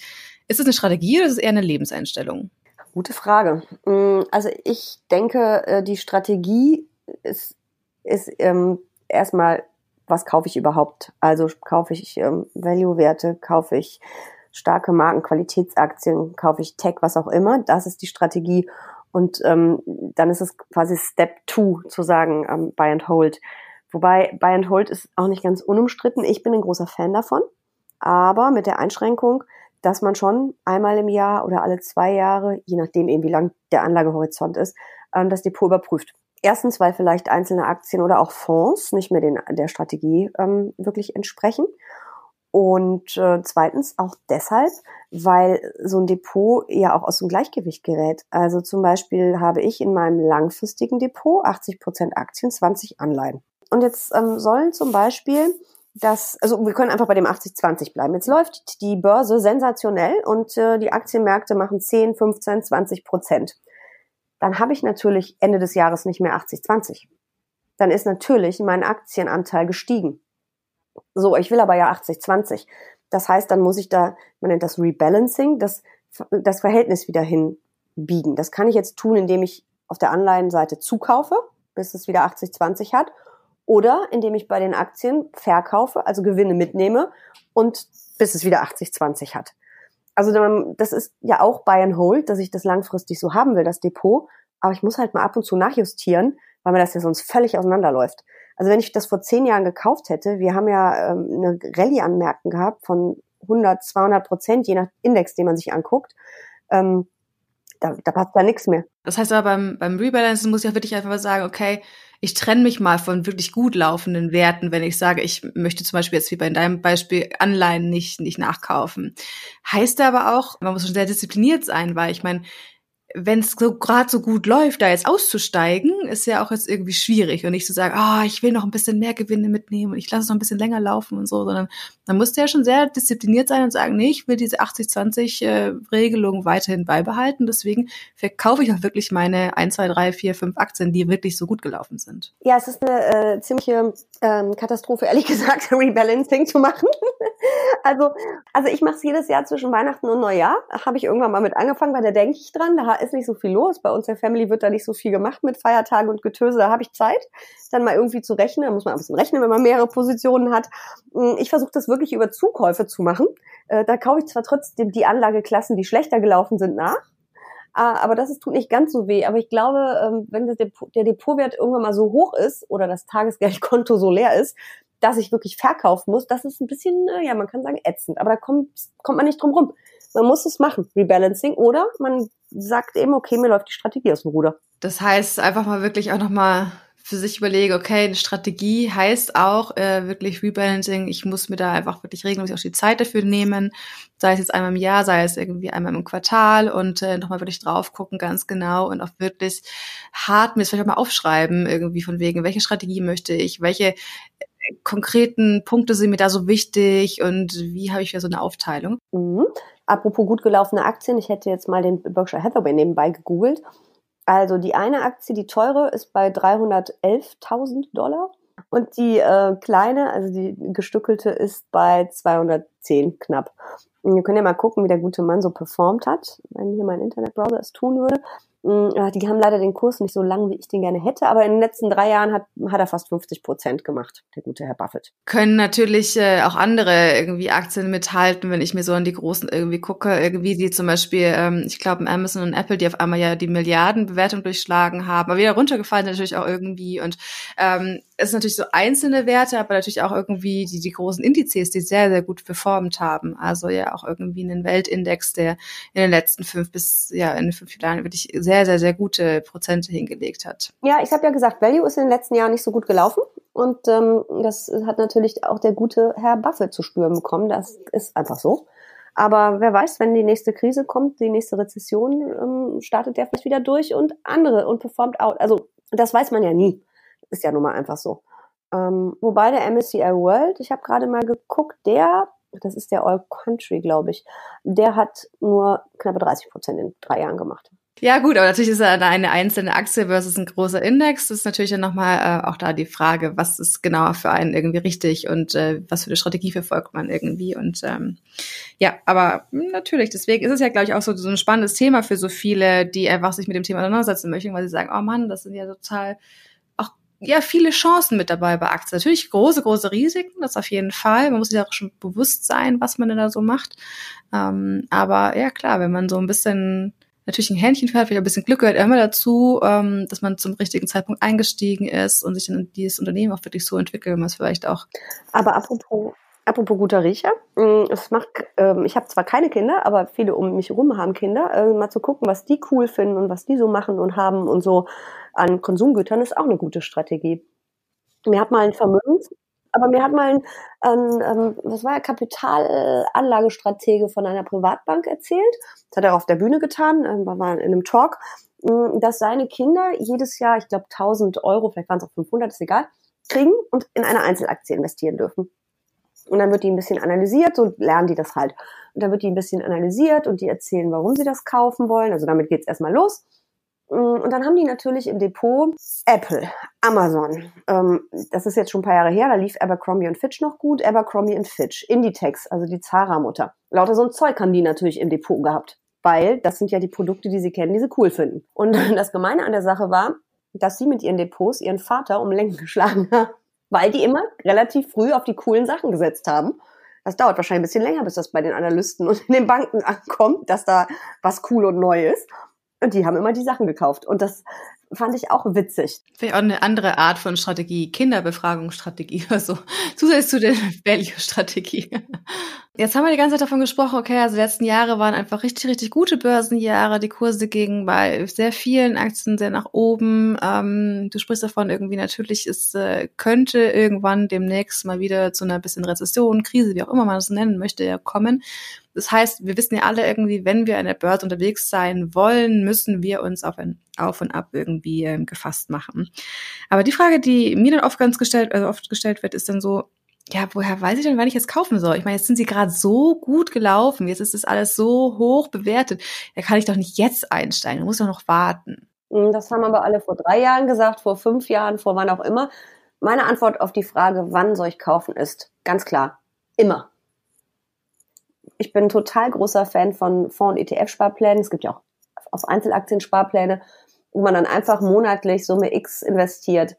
Ist es eine Strategie oder ist es eher eine Lebenseinstellung? Gute Frage. Mm, also ich denke, äh, die Strategie ist, ist ähm, erstmal, was kaufe ich überhaupt? Also kaufe ich ähm, Value-Werte, kaufe ich starke Marken, Qualitätsaktien, kaufe ich Tech, was auch immer. Das ist die Strategie. Und ähm, dann ist es quasi Step Two zu sagen, ähm, Buy and Hold. Wobei Buy and Hold ist auch nicht ganz unumstritten. Ich bin ein großer Fan davon, aber mit der Einschränkung, dass man schon einmal im Jahr oder alle zwei Jahre, je nachdem eben wie lang der Anlagehorizont ist, ähm, das Depot überprüft erstens, weil vielleicht einzelne Aktien oder auch Fonds nicht mehr den, der Strategie ähm, wirklich entsprechen. Und äh, zweitens auch deshalb, weil so ein Depot ja auch aus dem Gleichgewicht gerät. Also zum Beispiel habe ich in meinem langfristigen Depot 80 Prozent Aktien, 20 Anleihen. Und jetzt ähm, sollen zum Beispiel das, also wir können einfach bei dem 80-20 bleiben. Jetzt läuft die Börse sensationell und äh, die Aktienmärkte machen 10, 15, 20 Prozent dann habe ich natürlich Ende des Jahres nicht mehr 80-20. Dann ist natürlich mein Aktienanteil gestiegen. So, ich will aber ja 80-20. Das heißt, dann muss ich da, man nennt das Rebalancing, das, das Verhältnis wieder hinbiegen. Das kann ich jetzt tun, indem ich auf der Anleihenseite zukaufe, bis es wieder 80-20 hat, oder indem ich bei den Aktien verkaufe, also Gewinne mitnehme und bis es wieder 80-20 hat. Also das ist ja auch Buy and Hold, dass ich das langfristig so haben will, das Depot. Aber ich muss halt mal ab und zu nachjustieren, weil mir das ja sonst völlig auseinanderläuft. Also wenn ich das vor zehn Jahren gekauft hätte, wir haben ja ähm, eine Rallye an Märkten gehabt von 100, 200 Prozent, je nach Index, den man sich anguckt. Ähm, da, da passt ja nichts mehr. Das heißt aber beim, beim Rebalancen muss ich auch wirklich einfach mal sagen, okay, ich trenne mich mal von wirklich gut laufenden Werten, wenn ich sage, ich möchte zum Beispiel jetzt wie bei deinem Beispiel Anleihen nicht, nicht nachkaufen. Heißt aber auch, man muss schon sehr diszipliniert sein, weil ich meine, wenn es so gerade so gut läuft, da jetzt auszusteigen, ist ja auch jetzt irgendwie schwierig und nicht zu sagen, ah, oh, ich will noch ein bisschen mehr Gewinne mitnehmen und ich lasse es noch ein bisschen länger laufen und so, sondern man musste ja schon sehr diszipliniert sein und sagen, nee, ich will diese 80-20 äh, weiterhin beibehalten, deswegen verkaufe ich auch wirklich meine 1, 2, 3, 4, 5 Aktien, die wirklich so gut gelaufen sind. Ja, es ist eine äh, ziemliche ähm, Katastrophe, ehrlich gesagt, Rebalancing zu machen. also, also ich mache es jedes Jahr zwischen Weihnachten und Neujahr, habe ich irgendwann mal mit angefangen, weil da denke ich dran, da ist nicht so viel los. Bei uns der Family wird da nicht so viel gemacht mit Feiertagen und Getöse. Da habe ich Zeit, dann mal irgendwie zu rechnen. Da muss man ein bisschen rechnen, wenn man mehrere Positionen hat. Hm, ich versuche das wirklich über Zukäufe zu machen. Äh, da kaufe ich zwar trotzdem die Anlageklassen, die schlechter gelaufen sind, nach. Ah, aber das tut nicht ganz so weh. Aber ich glaube, ähm, wenn der, der Depotwert irgendwann mal so hoch ist oder das Tagesgeldkonto so leer ist, dass ich wirklich verkaufen muss, das ist ein bisschen, äh, ja, man kann sagen, ätzend. Aber da kommt, kommt man nicht drum rum. Man muss es machen, Rebalancing, oder man sagt eben, okay, mir läuft die Strategie aus dem Ruder. Das heißt, einfach mal wirklich auch nochmal für sich überlege, okay, eine Strategie heißt auch äh, wirklich Rebalancing. Ich muss mir da einfach wirklich regelmäßig auch die Zeit dafür nehmen, sei es jetzt einmal im Jahr, sei es irgendwie einmal im Quartal und äh, nochmal wirklich drauf gucken, ganz genau und auch wirklich hart mir das vielleicht auch mal aufschreiben, irgendwie von wegen, welche Strategie möchte ich, welche äh, konkreten Punkte sind mir da so wichtig und wie habe ich da so eine Aufteilung? Mhm. Apropos gut gelaufene Aktien, ich hätte jetzt mal den Berkshire Hathaway nebenbei gegoogelt. Also die eine Aktie, die teure, ist bei 311.000 Dollar und die äh, kleine, also die gestückelte, ist bei 210 knapp. Und wir können ja mal gucken, wie der gute Mann so performt hat, wenn hier mein Internetbrowser es tun würde. Mm, die haben leider den Kurs nicht so lang, wie ich den gerne hätte, aber in den letzten drei Jahren hat, hat er fast 50 Prozent gemacht, der gute Herr Buffett. Können natürlich äh, auch andere irgendwie Aktien mithalten, wenn ich mir so an die großen irgendwie gucke, irgendwie die zum Beispiel, ähm, ich glaube Amazon und Apple, die auf einmal ja die Milliardenbewertung durchschlagen haben, aber wieder runtergefallen natürlich auch irgendwie und ähm, es sind natürlich so einzelne Werte, aber natürlich auch irgendwie die, die großen Indizes, die sehr, sehr gut performt haben. Also ja auch irgendwie einen Weltindex, der in den letzten fünf bis, ja, in den fünf Jahren wirklich sehr, sehr, sehr gute Prozente hingelegt hat. Ja, ich habe ja gesagt, Value ist in den letzten Jahren nicht so gut gelaufen. Und ähm, das hat natürlich auch der gute Herr Buffett zu spüren bekommen. Das ist einfach so. Aber wer weiß, wenn die nächste Krise kommt, die nächste Rezession, ähm, startet der vielleicht wieder durch und andere und performt out. Also das weiß man ja nie. Ist ja nun mal einfach so. Ähm, wobei der MSCI World, ich habe gerade mal geguckt, der, das ist der All Country, glaube ich, der hat nur knappe 30 Prozent in drei Jahren gemacht. Ja gut, aber natürlich ist ja eine einzelne Aktie versus ein großer Index. Das ist natürlich dann nochmal äh, auch da die Frage, was ist genauer für einen irgendwie richtig und äh, was für eine Strategie verfolgt man irgendwie. Und ähm, ja, aber natürlich, deswegen ist es ja, glaube ich, auch so, so ein spannendes Thema für so viele, die einfach sich mit dem Thema auseinandersetzen möchten, weil sie sagen, oh Mann, das sind ja total ja viele Chancen mit dabei bei Aktien. Natürlich große, große Risiken, das auf jeden Fall. Man muss sich auch schon bewusst sein, was man denn da so macht. Ähm, aber ja, klar, wenn man so ein bisschen natürlich ein Händchen für hat, vielleicht ein bisschen Glück gehört immer dazu, ähm, dass man zum richtigen Zeitpunkt eingestiegen ist und sich dann dieses Unternehmen auch wirklich so entwickelt, wie man es vielleicht auch. Aber apropos Apropos guter Riecher, mm, es macht, ähm, ich habe zwar keine Kinder, aber viele um mich herum haben Kinder. Äh, mal zu gucken, was die cool finden und was die so machen und haben und so an Konsumgütern ist auch eine gute Strategie. Mir hat mal ein Vermögens, aber mir hat mal ein, ein, ein was war der Kapitalanlagestratege von einer Privatbank erzählt. Das hat er auf der Bühne getan, äh, war in einem Talk, mm, dass seine Kinder jedes Jahr, ich glaube 1000 Euro, vielleicht waren es auch 500, ist egal, kriegen und in eine Einzelaktie investieren dürfen. Und dann wird die ein bisschen analysiert, so lernen die das halt. Und dann wird die ein bisschen analysiert und die erzählen, warum sie das kaufen wollen. Also damit geht's erstmal los. Mm, und dann haben die natürlich im Depot Apple, Amazon. Ähm, das ist jetzt schon ein paar Jahre her, da lief Abercrombie und Fitch noch gut. Abercrombie und Fitch, Inditex, also die Zara-Mutter. Lauter so ein Zeug haben die natürlich im Depot gehabt. Weil das sind ja die Produkte, die sie kennen, die sie cool finden. Und das Gemeine an der Sache war, dass sie mit ihren Depots ihren Vater um Lenken geschlagen haben. Weil die immer relativ früh auf die coolen Sachen gesetzt haben. Das dauert wahrscheinlich ein bisschen länger, bis das bei den Analysten und in den Banken ankommt, dass da was cool und neu ist. Und die haben immer die Sachen gekauft. Und das fand ich auch witzig. Vielleicht auch eine andere Art von Strategie, Kinderbefragungsstrategie oder so. Zusätzlich zu der Value-Strategie. Jetzt haben wir die ganze Zeit davon gesprochen, okay, also die letzten Jahre waren einfach richtig, richtig gute Börsenjahre. Die Kurse gingen bei sehr vielen Aktien sehr nach oben. Ähm, du sprichst davon irgendwie natürlich, es äh, könnte irgendwann demnächst mal wieder zu einer bisschen Rezession, Krise, wie auch immer man das nennen möchte, ja kommen. Das heißt, wir wissen ja alle irgendwie, wenn wir an der Börse unterwegs sein wollen, müssen wir uns auf ein Auf und Ab irgendwie ähm, gefasst machen. Aber die Frage, die mir dann oft ganz gestellt, also oft gestellt wird, ist dann so, ja, woher weiß ich denn, wann ich jetzt kaufen soll? Ich meine, jetzt sind sie gerade so gut gelaufen, jetzt ist das alles so hoch bewertet. Da kann ich doch nicht jetzt einsteigen, da muss doch noch warten. Hm, das haben aber alle vor drei Jahren gesagt, vor fünf Jahren, vor wann auch immer. Meine Antwort auf die Frage, wann soll ich kaufen, ist ganz klar, immer. Ich bin total großer Fan von Fonds- und ETF-Sparplänen. Es gibt ja auch auf Einzelaktien Sparpläne, wo man dann einfach monatlich Summe X investiert.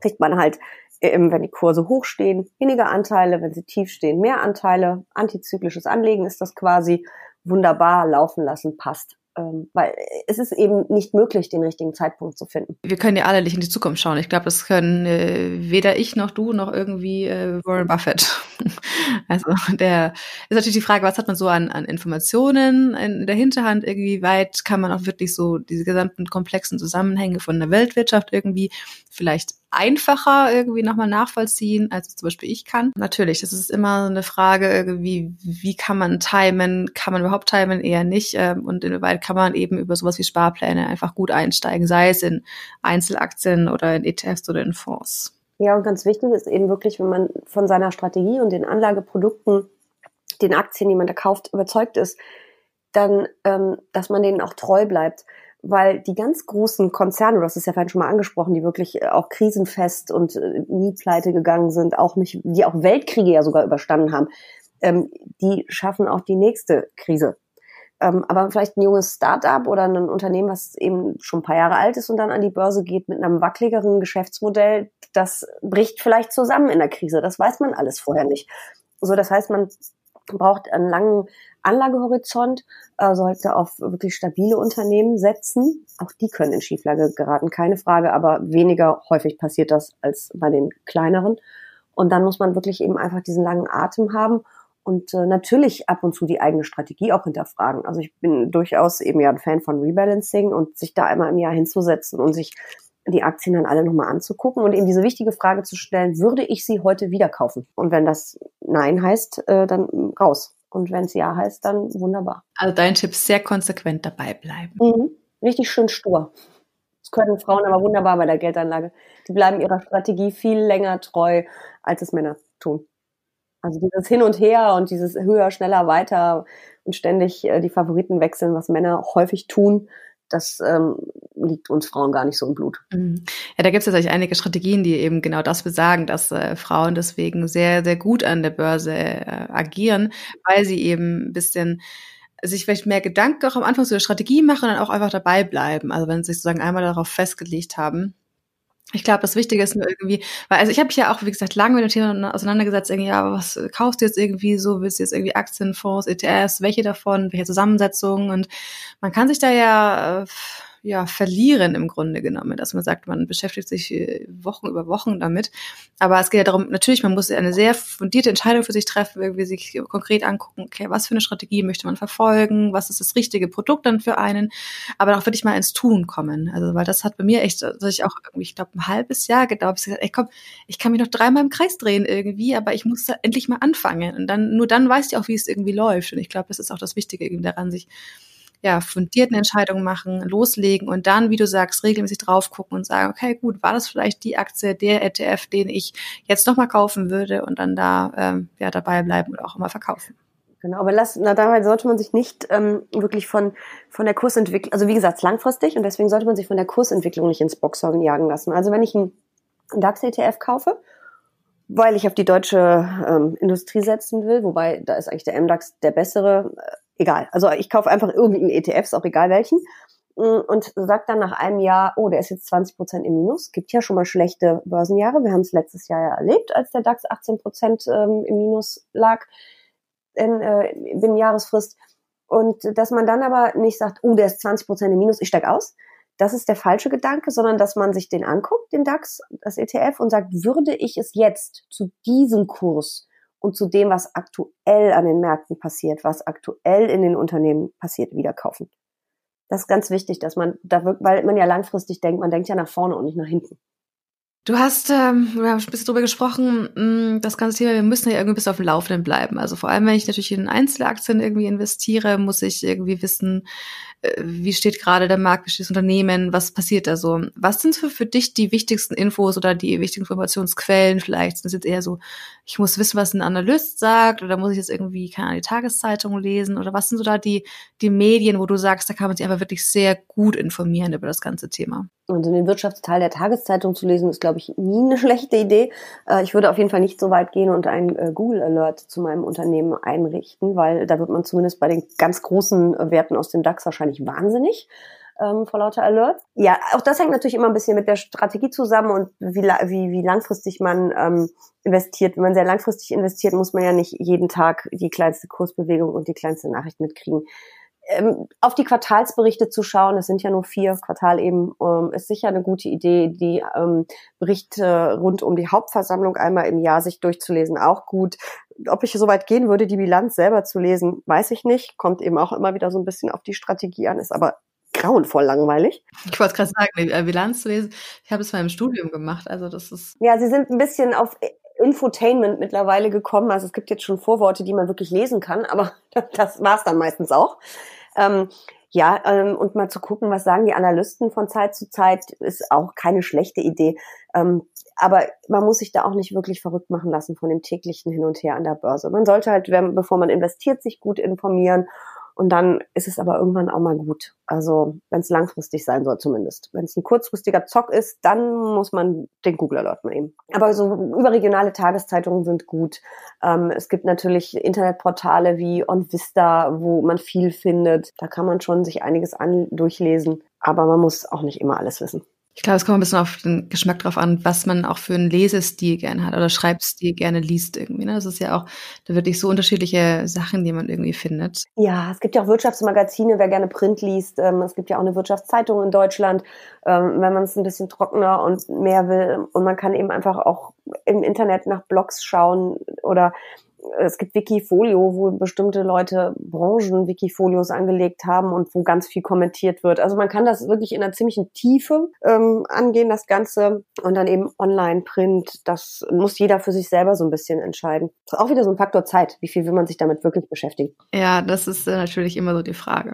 Kriegt man halt wenn die Kurse hoch stehen, weniger Anteile, wenn sie tief stehen, mehr Anteile. Antizyklisches Anlegen ist das quasi wunderbar laufen lassen, passt ähm, weil es ist eben nicht möglich, den richtigen Zeitpunkt zu finden. Wir können ja alle nicht in die Zukunft schauen. Ich glaube, das können äh, weder ich noch du noch irgendwie äh, Warren Buffett. also der ist natürlich die Frage, was hat man so an, an Informationen in der Hinterhand? Irgendwie weit kann man auch wirklich so diese gesamten komplexen Zusammenhänge von der Weltwirtschaft irgendwie vielleicht einfacher irgendwie nochmal nachvollziehen, als zum Beispiel ich kann. Natürlich, das ist immer eine Frage, irgendwie, wie kann man timen? Kann man überhaupt timen? Eher nicht. Ähm, und inwieweit kann man eben über sowas wie Sparpläne einfach gut einsteigen, sei es in Einzelaktien oder in ETFs oder in Fonds. Ja, und ganz wichtig ist eben wirklich, wenn man von seiner Strategie und den Anlageprodukten, den Aktien, die man da kauft, überzeugt ist, dann, ähm, dass man denen auch treu bleibt weil die ganz großen Konzerne, du hast es ja vorhin schon mal angesprochen, die wirklich äh, auch krisenfest und äh, nie pleite gegangen sind, auch nicht, die auch Weltkriege ja sogar überstanden haben, ähm, die schaffen auch die nächste Krise. Ähm, aber vielleicht ein junges Start-up oder ein Unternehmen, was eben schon ein paar Jahre alt ist und dann an die Börse geht mit einem wackeligeren Geschäftsmodell, das bricht vielleicht zusammen in der Krise. Das weiß man alles vorher nicht. So, das heißt, man braucht einen langen Anlagehorizont, äh, sollte auf wirklich stabile Unternehmen setzen. Auch die können in Schieflage geraten, keine Frage, aber weniger häufig passiert das als bei den kleineren. Und dann muss man wirklich eben einfach diesen langen Atem haben und äh, natürlich ab und zu die eigene Strategie auch hinterfragen. Also ich bin durchaus eben ja ein Fan von Rebalancing und sich da einmal im Jahr hinzusetzen und sich die Aktien dann alle nochmal anzugucken und eben diese wichtige Frage zu stellen, würde ich sie heute wieder kaufen? Und wenn das Nein heißt, äh, dann raus. Und wenn es Ja heißt, dann wunderbar. Also dein Tipp sehr konsequent dabei bleiben. Mhm. Richtig schön stur. Das können Frauen aber wunderbar bei der Geldanlage. Die bleiben ihrer Strategie viel länger treu, als es Männer tun. Also dieses Hin und Her und dieses höher, schneller, weiter und ständig äh, die Favoriten wechseln, was Männer häufig tun, das ähm, liegt uns Frauen gar nicht so im Blut. Mhm. Ja, da gibt es tatsächlich einige Strategien, die eben genau das besagen, dass äh, Frauen deswegen sehr, sehr gut an der Börse äh, agieren, weil sie eben ein bisschen sich vielleicht mehr Gedanken auch am Anfang zu der Strategie machen und dann auch einfach dabei bleiben. Also wenn sie sich sozusagen einmal darauf festgelegt haben, ich glaube, das Wichtige ist nur irgendwie, weil also ich habe mich ja auch, wie gesagt, lange mit dem Thema auseinandergesetzt, irgendwie, ja, was kaufst du jetzt irgendwie so, willst du jetzt irgendwie Aktien, Fonds, ETFs, welche davon, welche Zusammensetzung und man kann sich da ja äh, ja, verlieren im Grunde genommen, dass man sagt, man beschäftigt sich äh, Wochen über Wochen damit. Aber es geht ja darum, natürlich, man muss eine sehr fundierte Entscheidung für sich treffen, irgendwie sich konkret angucken, okay, was für eine Strategie möchte man verfolgen, was ist das richtige Produkt dann für einen, aber auch wirklich mal ins Tun kommen. Also, weil das hat bei mir echt, dass ich auch ich glaube, ein halbes Jahr gedauert, bis ich gesagt, ey, komm, ich kann mich noch dreimal im Kreis drehen irgendwie, aber ich muss da endlich mal anfangen. Und dann, nur dann weißt du auch, wie es irgendwie läuft. Und ich glaube, das ist auch das Wichtige irgendwie daran, sich ja, fundierten Entscheidungen machen, loslegen und dann, wie du sagst, regelmäßig drauf gucken und sagen, okay, gut, war das vielleicht die Aktie, der ETF, den ich jetzt nochmal kaufen würde und dann da ähm, ja, dabei bleiben und auch immer verkaufen. Genau, aber lass, na, dabei sollte man sich nicht ähm, wirklich von, von der Kursentwicklung, also wie gesagt, langfristig und deswegen sollte man sich von der Kursentwicklung nicht ins Boxhorn jagen lassen. Also wenn ich einen DAX-ETF kaufe, weil ich auf die deutsche ähm, Industrie setzen will, wobei da ist eigentlich der MDAX der bessere, äh, egal. Also ich kaufe einfach irgendeinen ETF, ist auch egal welchen, mm, und sag dann nach einem Jahr, oh, der ist jetzt 20 Prozent im Minus. Gibt ja schon mal schlechte Börsenjahre. Wir haben es letztes Jahr ja erlebt, als der DAX 18 Prozent ähm, im Minus lag in, äh, binnen Jahresfrist. Und dass man dann aber nicht sagt, oh, der ist 20 Prozent im Minus, ich steig aus. Das ist der falsche Gedanke, sondern dass man sich den anguckt, den DAX, das ETF, und sagt, würde ich es jetzt zu diesem Kurs und zu dem, was aktuell an den Märkten passiert, was aktuell in den Unternehmen passiert, wieder kaufen. Das ist ganz wichtig, dass man da wirklich, weil man ja langfristig denkt, man denkt ja nach vorne und nicht nach hinten. Du hast, ähm, wir haben ein bisschen drüber gesprochen, mh, mm, das ganze Thema, wir müssen ja irgendwie bis auf dem Laufenden bleiben. Also vor allem, wenn ich natürlich in Einzelaktien irgendwie investiere, muss ich irgendwie wissen, äh, wie steht gerade der Markt, wie steht das Unternehmen, was passiert da so. Was sind für, für dich die wichtigsten Infos oder die wichtigen Informationsquellen? Vielleicht sind es jetzt eher so, ich muss wissen, was ein Analyst sagt oder muss ich jetzt irgendwie, keine Ahnung, die Tageszeitung lesen oder was sind so da die, die Medien, wo du sagst, da kann man sich einfach wirklich sehr gut informieren über das ganze Thema? Und in den Wirtschaftsteil der Tageszeitung zu lesen, ist, glaube ich, nie eine schlechte Idee. Äh, ich würde auf jeden Fall nicht so weit gehen und einen äh, Google Alert zu meinem Unternehmen einrichten, weil da wird man zumindest bei den ganz großen äh, Werten aus dem DAX wahrscheinlich wahnsinnig ähm, vor lauter Alerts. Ja, auch das hängt natürlich immer ein bisschen mit der Strategie zusammen und wie, wie, wie langfristig man ähm, investiert. Wenn man sehr langfristig investiert, muss man ja nicht jeden Tag die kleinste Kursbewegung und die kleinste Nachricht mitkriegen ähm, auf die Quartalsberichte zu schauen, es sind ja nur vier Quartal eben, ähm, ist sicher eine gute Idee. Die ähm, Berichte rund um die Hauptversammlung einmal im Jahr sich durchzulesen, auch gut. Ob ich so weit gehen würde, die Bilanz selber zu lesen, weiß ich nicht. Kommt eben auch immer wieder so ein bisschen auf die Strategie an, ist aber grauenvoll langweilig. Ich wollte gerade sagen, die äh, Bilanz zu lesen, ich habe es mal im Studium gemacht, also das ist... Ja, sie sind ein bisschen auf Infotainment mittlerweile gekommen. Also es gibt jetzt schon Vorworte, die man wirklich lesen kann, aber das war's dann meistens auch. Ähm, ja, ähm, und mal zu gucken, was sagen die Analysten von Zeit zu Zeit, ist auch keine schlechte Idee. Ähm, aber man muss sich da auch nicht wirklich verrückt machen lassen von dem täglichen Hin und Her an der Börse. Man sollte halt, bevor man investiert, sich gut informieren und dann ist es aber irgendwann auch mal gut. Also wenn es langfristig sein soll zumindest. Wenn es ein kurzfristiger Zock ist, dann muss man den Google Alert nehmen. Aber so überregionale Tageszeitungen sind gut. Ähm, es gibt natürlich Internetportale wie OnVista, wo man viel findet. Da kann man schon sich einiges an durchlesen. Aber man muss auch nicht immer alles wissen. Ich glaube, es kommt ein bisschen auf den Geschmack drauf an, was man auch für einen Lesestil gerne hat oder Schreibstil gerne liest irgendwie. Ne? Das ist ja auch da wirklich so unterschiedliche Sachen, die man irgendwie findet. Ja, es gibt ja auch Wirtschaftsmagazine, wer gerne Print liest. Ähm, es gibt ja auch eine Wirtschaftszeitung in Deutschland, ähm, wenn man es ein bisschen trockener und mehr will. Und man kann eben einfach auch im Internet nach Blogs schauen oder es gibt Wikifolio, wo bestimmte Leute Branchen-Wikifolios angelegt haben und wo ganz viel kommentiert wird. Also man kann das wirklich in einer ziemlichen Tiefe ähm, angehen, das Ganze. Und dann eben Online-Print, das muss jeder für sich selber so ein bisschen entscheiden. Das ist auch wieder so ein Faktor Zeit. Wie viel will man sich damit wirklich beschäftigen? Ja, das ist äh, natürlich immer so die Frage.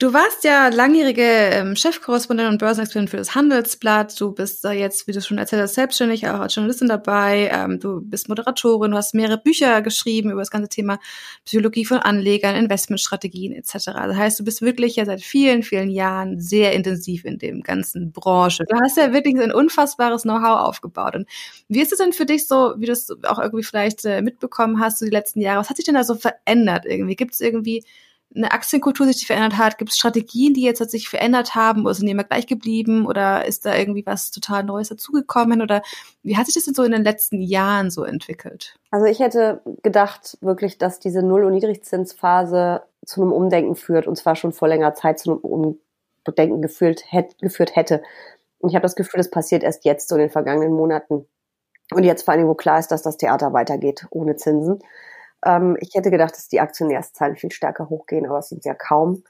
Du warst ja langjährige ähm, Chefkorrespondent und Börsenexpertin für das Handelsblatt. Du bist da jetzt, wie du schon erzählt hast, selbstständig, auch als Journalistin dabei. Ähm, du bist Moderatorin, du hast mehrere Bücher geschrieben über das ganze Thema Psychologie von Anlegern, Investmentstrategien etc. Das heißt, du bist wirklich ja seit vielen, vielen Jahren sehr intensiv in dem ganzen Branche. Du hast ja wirklich ein unfassbares Know-how aufgebaut. Und wie ist es denn für dich so, wie du es auch irgendwie vielleicht äh, mitbekommen hast, so die letzten Jahre? Was hat sich denn da so verändert irgendwie? Gibt es irgendwie eine Aktienkultur sich verändert hat? Gibt es Strategien, die jetzt sich verändert haben oder sind die immer gleich geblieben oder ist da irgendwie was total Neues dazugekommen oder wie hat sich das denn so in den letzten Jahren so entwickelt? Also ich hätte gedacht wirklich, dass diese Null- und Niedrigzinsphase zu einem Umdenken führt und zwar schon vor längerer Zeit zu einem Umdenken geführt, hätt, geführt hätte. Und ich habe das Gefühl, das passiert erst jetzt, so in den vergangenen Monaten. Und jetzt vor allem, wo klar ist, dass das Theater weitergeht ohne Zinsen. Ähm, ich hätte gedacht, dass die Aktionärszahlen viel stärker hochgehen, aber es sind ja kaum.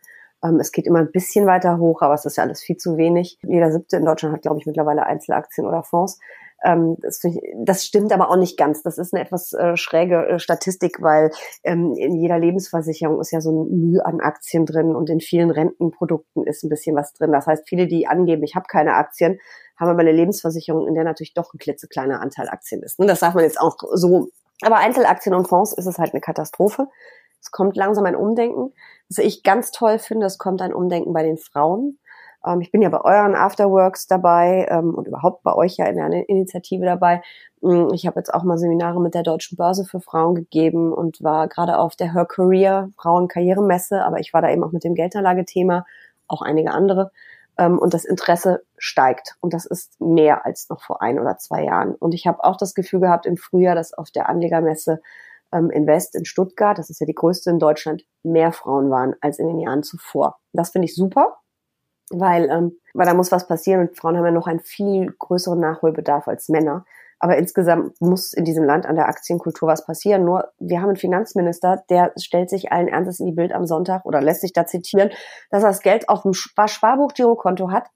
Ähm, es geht immer ein bisschen weiter hoch, aber es ist ja alles viel zu wenig. Jeder siebte in Deutschland hat, glaube ich, mittlerweile Einzelaktien oder Fonds. Ähm, das, ich, das, stimmt aber auch nicht ganz. Das ist eine etwas äh, schräge äh, Statistik, weil ähm, in jeder Lebensversicherung ist ja so ein Mühe an Aktien drin und in vielen Rentenprodukten ist ein bisschen was drin. Das heißt, viele, die angeben, ich habe keine Aktien, haben aber eine Lebensversicherung, in der natürlich doch ein klitzekleiner Anteil Aktien ist. Und das darf man jetzt auch so aber Einzelaktien und Fonds ist es halt eine Katastrophe. Es kommt langsam ein Umdenken. Was ich ganz toll finde, es kommt ein Umdenken bei den Frauen. Ähm, ich bin ja bei euren Afterworks dabei ähm, und überhaupt bei euch ja in der Initiative dabei. Mm, ich habe jetzt auch mal Seminare mit der Deutschen Börse für Frauen gegeben und war gerade auf der Her Career Frauenkarrieremesse, aber ich war da eben auch mit dem Geldanlagethema, auch einige andere. Ähm, und das Interesse steigt. Und das ist mehr als noch vor ein oder zwei Jahren. Und ich habe auch das Gefühl gehabt im Frühjahr, dass auf der Anlegermesse ähm, Invest in Stuttgart, das ist ja die größte in Deutschland, mehr Frauen waren als in den Jahren zuvor. Das finde ich super, weil, ähm, weil da muss was passieren und Frauen haben ja noch einen viel größeren Nachholbedarf als Männer. Aber insgesamt muss in diesem Land an der Aktienkultur was passieren. Nur wir haben einen Finanzminister, der stellt sich allen Ernstes in die Bild am Sonntag oder lässt sich da zitieren, dass er das Geld auf dem Sparbuch-Girokonto hat.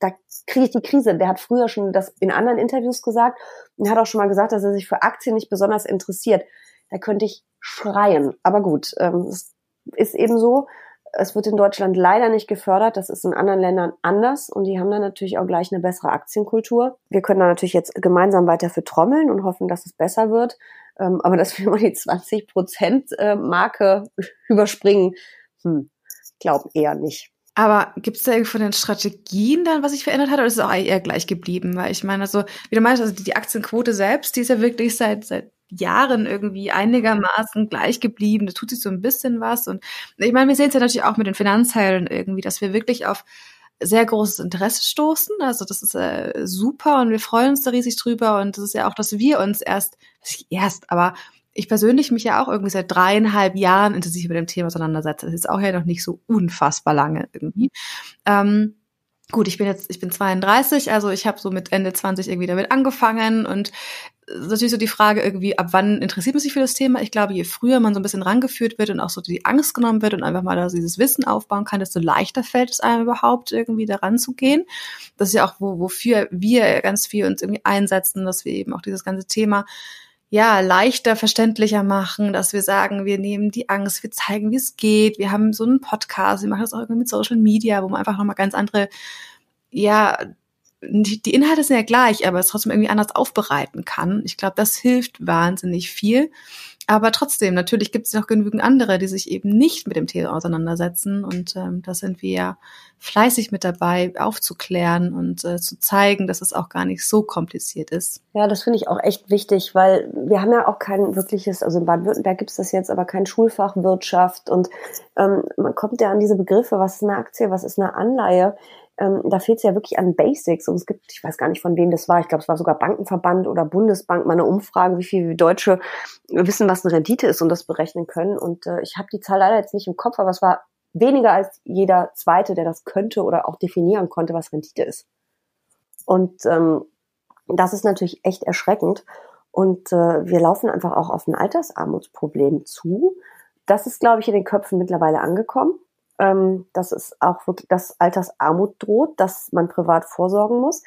Da kriege ich die Krise. Der hat früher schon das in anderen Interviews gesagt und hat auch schon mal gesagt, dass er sich für Aktien nicht besonders interessiert. Da könnte ich schreien. Aber gut, ähm, es ist eben so. Es wird in Deutschland leider nicht gefördert. Das ist in anderen Ländern anders und die haben dann natürlich auch gleich eine bessere Aktienkultur. Wir können da natürlich jetzt gemeinsam weiter für trommeln und hoffen, dass es besser wird. Ähm, aber dass wir mal die 20 Prozent Marke überspringen, hm, glaube eher nicht. Aber gibt es da irgendwie von den Strategien dann, was sich verändert hat, oder ist es auch eher gleich geblieben? Weil ich meine, also, wie du meinst, also die Aktienquote selbst, die ist ja wirklich seit, seit Jahren irgendwie einigermaßen gleich geblieben. Da tut sich so ein bisschen was. Und ich meine, wir sehen es ja natürlich auch mit den Finanzhelden irgendwie, dass wir wirklich auf sehr großes Interesse stoßen. Also das ist äh, super und wir freuen uns da riesig drüber. Und das ist ja auch, dass wir uns erst, erst, aber ich persönlich mich ja auch irgendwie seit dreieinhalb Jahren intensiv mit dem Thema auseinandersetze. Das ist auch ja noch nicht so unfassbar lange irgendwie. Ähm, gut, ich bin jetzt, ich bin 32, also ich habe so mit Ende 20 irgendwie damit angefangen und natürlich so die Frage irgendwie, ab wann interessiert man sich für das Thema? Ich glaube, je früher man so ein bisschen rangeführt wird und auch so die Angst genommen wird und einfach mal dieses Wissen aufbauen kann, desto leichter fällt es einem überhaupt irgendwie daran zu gehen. Das ist ja auch, wo, wofür wir ganz viel uns irgendwie einsetzen, dass wir eben auch dieses ganze Thema ja, leichter verständlicher machen, dass wir sagen, wir nehmen die Angst, wir zeigen, wie es geht. Wir haben so einen Podcast, wir machen das auch irgendwie mit Social Media, wo man einfach nochmal ganz andere, ja, die Inhalte sind ja gleich, aber es trotzdem irgendwie anders aufbereiten kann. Ich glaube, das hilft wahnsinnig viel. Aber trotzdem, natürlich gibt es noch genügend andere, die sich eben nicht mit dem Thema auseinandersetzen. Und ähm, da sind wir ja fleißig mit dabei, aufzuklären und äh, zu zeigen, dass es auch gar nicht so kompliziert ist. Ja, das finde ich auch echt wichtig, weil wir haben ja auch kein wirkliches, also in Baden-Württemberg gibt es das jetzt, aber kein Schulfach Wirtschaft. Und ähm, man kommt ja an diese Begriffe, was ist eine Aktie, was ist eine Anleihe ähm, da fehlt es ja wirklich an Basics. Und es gibt, ich weiß gar nicht, von wem das war, ich glaube, es war sogar Bankenverband oder Bundesbank, mal eine Umfrage, wie viele Deutsche wissen, was eine Rendite ist und das berechnen können. Und äh, ich habe die Zahl leider jetzt nicht im Kopf, aber es war weniger als jeder Zweite, der das könnte oder auch definieren konnte, was Rendite ist. Und ähm, das ist natürlich echt erschreckend. Und äh, wir laufen einfach auch auf ein Altersarmutsproblem zu. Das ist, glaube ich, in den Köpfen mittlerweile angekommen ähm, dass es auch wirklich, dass Altersarmut droht, dass man privat vorsorgen muss.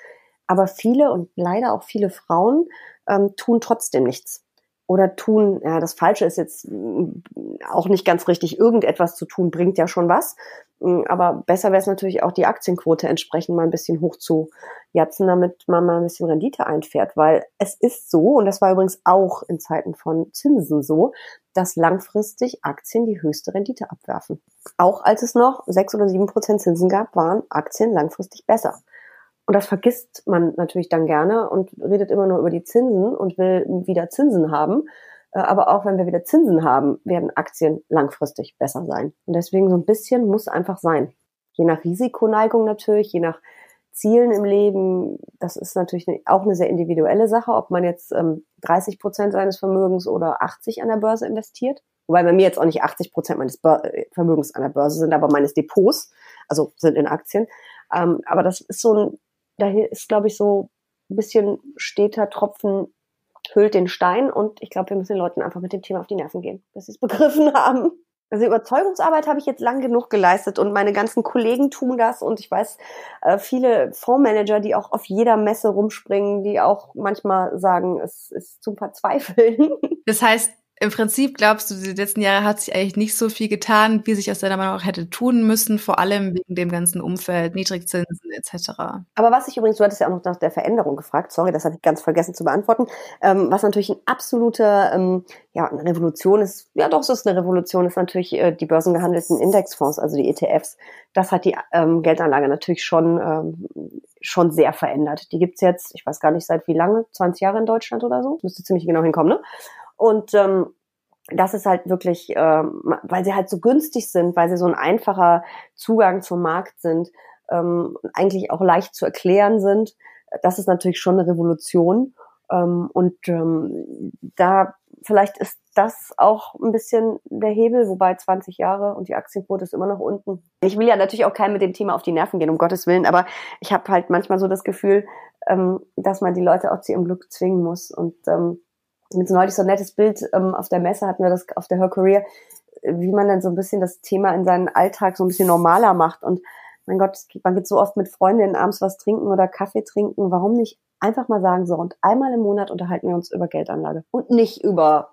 Aber viele und leider auch viele Frauen ähm, tun trotzdem nichts. Oder tun, ja, das Falsche ist jetzt mm, auch nicht ganz richtig, irgendetwas zu tun, bringt ja schon was. Mm, aber besser wäre es natürlich auch, die Aktienquote entsprechend mal ein bisschen hoch zu jatzen, damit man mal ein bisschen Rendite einfährt. Weil es ist so, und das war übrigens auch in Zeiten von Zinsen so, dass langfristig Aktien die höchste Rendite abwerfen. Auch als es noch sechs oder sieben Prozent Zinsen gab, waren Aktien langfristig besser. Und das vergisst man natürlich dann gerne und redet immer nur über die Zinsen und will wieder Zinsen haben. Äh, aber auch wenn wir wieder Zinsen haben, werden Aktien langfristig besser sein. Und deswegen so ein bisschen muss einfach sein. Je nach Risikoneigung natürlich, je nach Zielen im Leben, das ist natürlich auch eine sehr individuelle Sache, ob man jetzt ähm, 30 Prozent seines Vermögens oder 80 an der Börse investiert. Wobei bei mir jetzt auch nicht 80 Prozent meines Bör äh, Vermögens an der Börse sind, aber meines Depots, also sind in Aktien. Ähm, aber das ist so ein, da ist, glaube ich, so ein bisschen steter Tropfen hüllt den Stein und ich glaube, wir müssen den Leuten einfach mit dem Thema auf die Nerven gehen, dass sie es begriffen haben. Also Überzeugungsarbeit habe ich jetzt lang genug geleistet und meine ganzen Kollegen tun das und ich weiß äh, viele Fondsmanager, die auch auf jeder Messe rumspringen, die auch manchmal sagen, es ist zum Verzweifeln. Das heißt, im Prinzip glaubst du, die letzten Jahre hat sich eigentlich nicht so viel getan, wie sich aus deiner Meinung nach hätte tun müssen, vor allem wegen dem ganzen Umfeld, Niedrigzinsen etc. Aber was ich übrigens, du hattest ja auch noch nach der Veränderung gefragt, sorry, das hatte ich ganz vergessen zu beantworten, ähm, was natürlich ein absoluter, ähm, ja, eine Revolution ist, ja doch, es ist eine Revolution, ist natürlich äh, die börsengehandelten Indexfonds, also die ETFs. Das hat die ähm, Geldanlage natürlich schon, ähm, schon sehr verändert. Die gibt's jetzt, ich weiß gar nicht seit wie lange, 20 Jahre in Deutschland oder so, müsste ziemlich genau hinkommen, ne? Und ähm, das ist halt wirklich, ähm, weil sie halt so günstig sind, weil sie so ein einfacher Zugang zum Markt sind, ähm, eigentlich auch leicht zu erklären sind. Das ist natürlich schon eine Revolution. Ähm, und ähm, da vielleicht ist das auch ein bisschen der Hebel, wobei 20 Jahre und die Aktienquote ist immer noch unten. Ich will ja natürlich auch keinem mit dem Thema auf die Nerven gehen, um Gottes Willen, aber ich habe halt manchmal so das Gefühl, ähm, dass man die Leute auch zu ihrem Glück zwingen muss. Und ähm, mit so neulich so ein nettes Bild ähm, auf der Messe hatten wir das auf der Her Career, wie man dann so ein bisschen das Thema in seinen Alltag so ein bisschen normaler macht. Und mein Gott, man geht so oft mit Freundinnen abends was trinken oder Kaffee trinken. Warum nicht einfach mal sagen, so und einmal im Monat unterhalten wir uns über Geldanlage und nicht über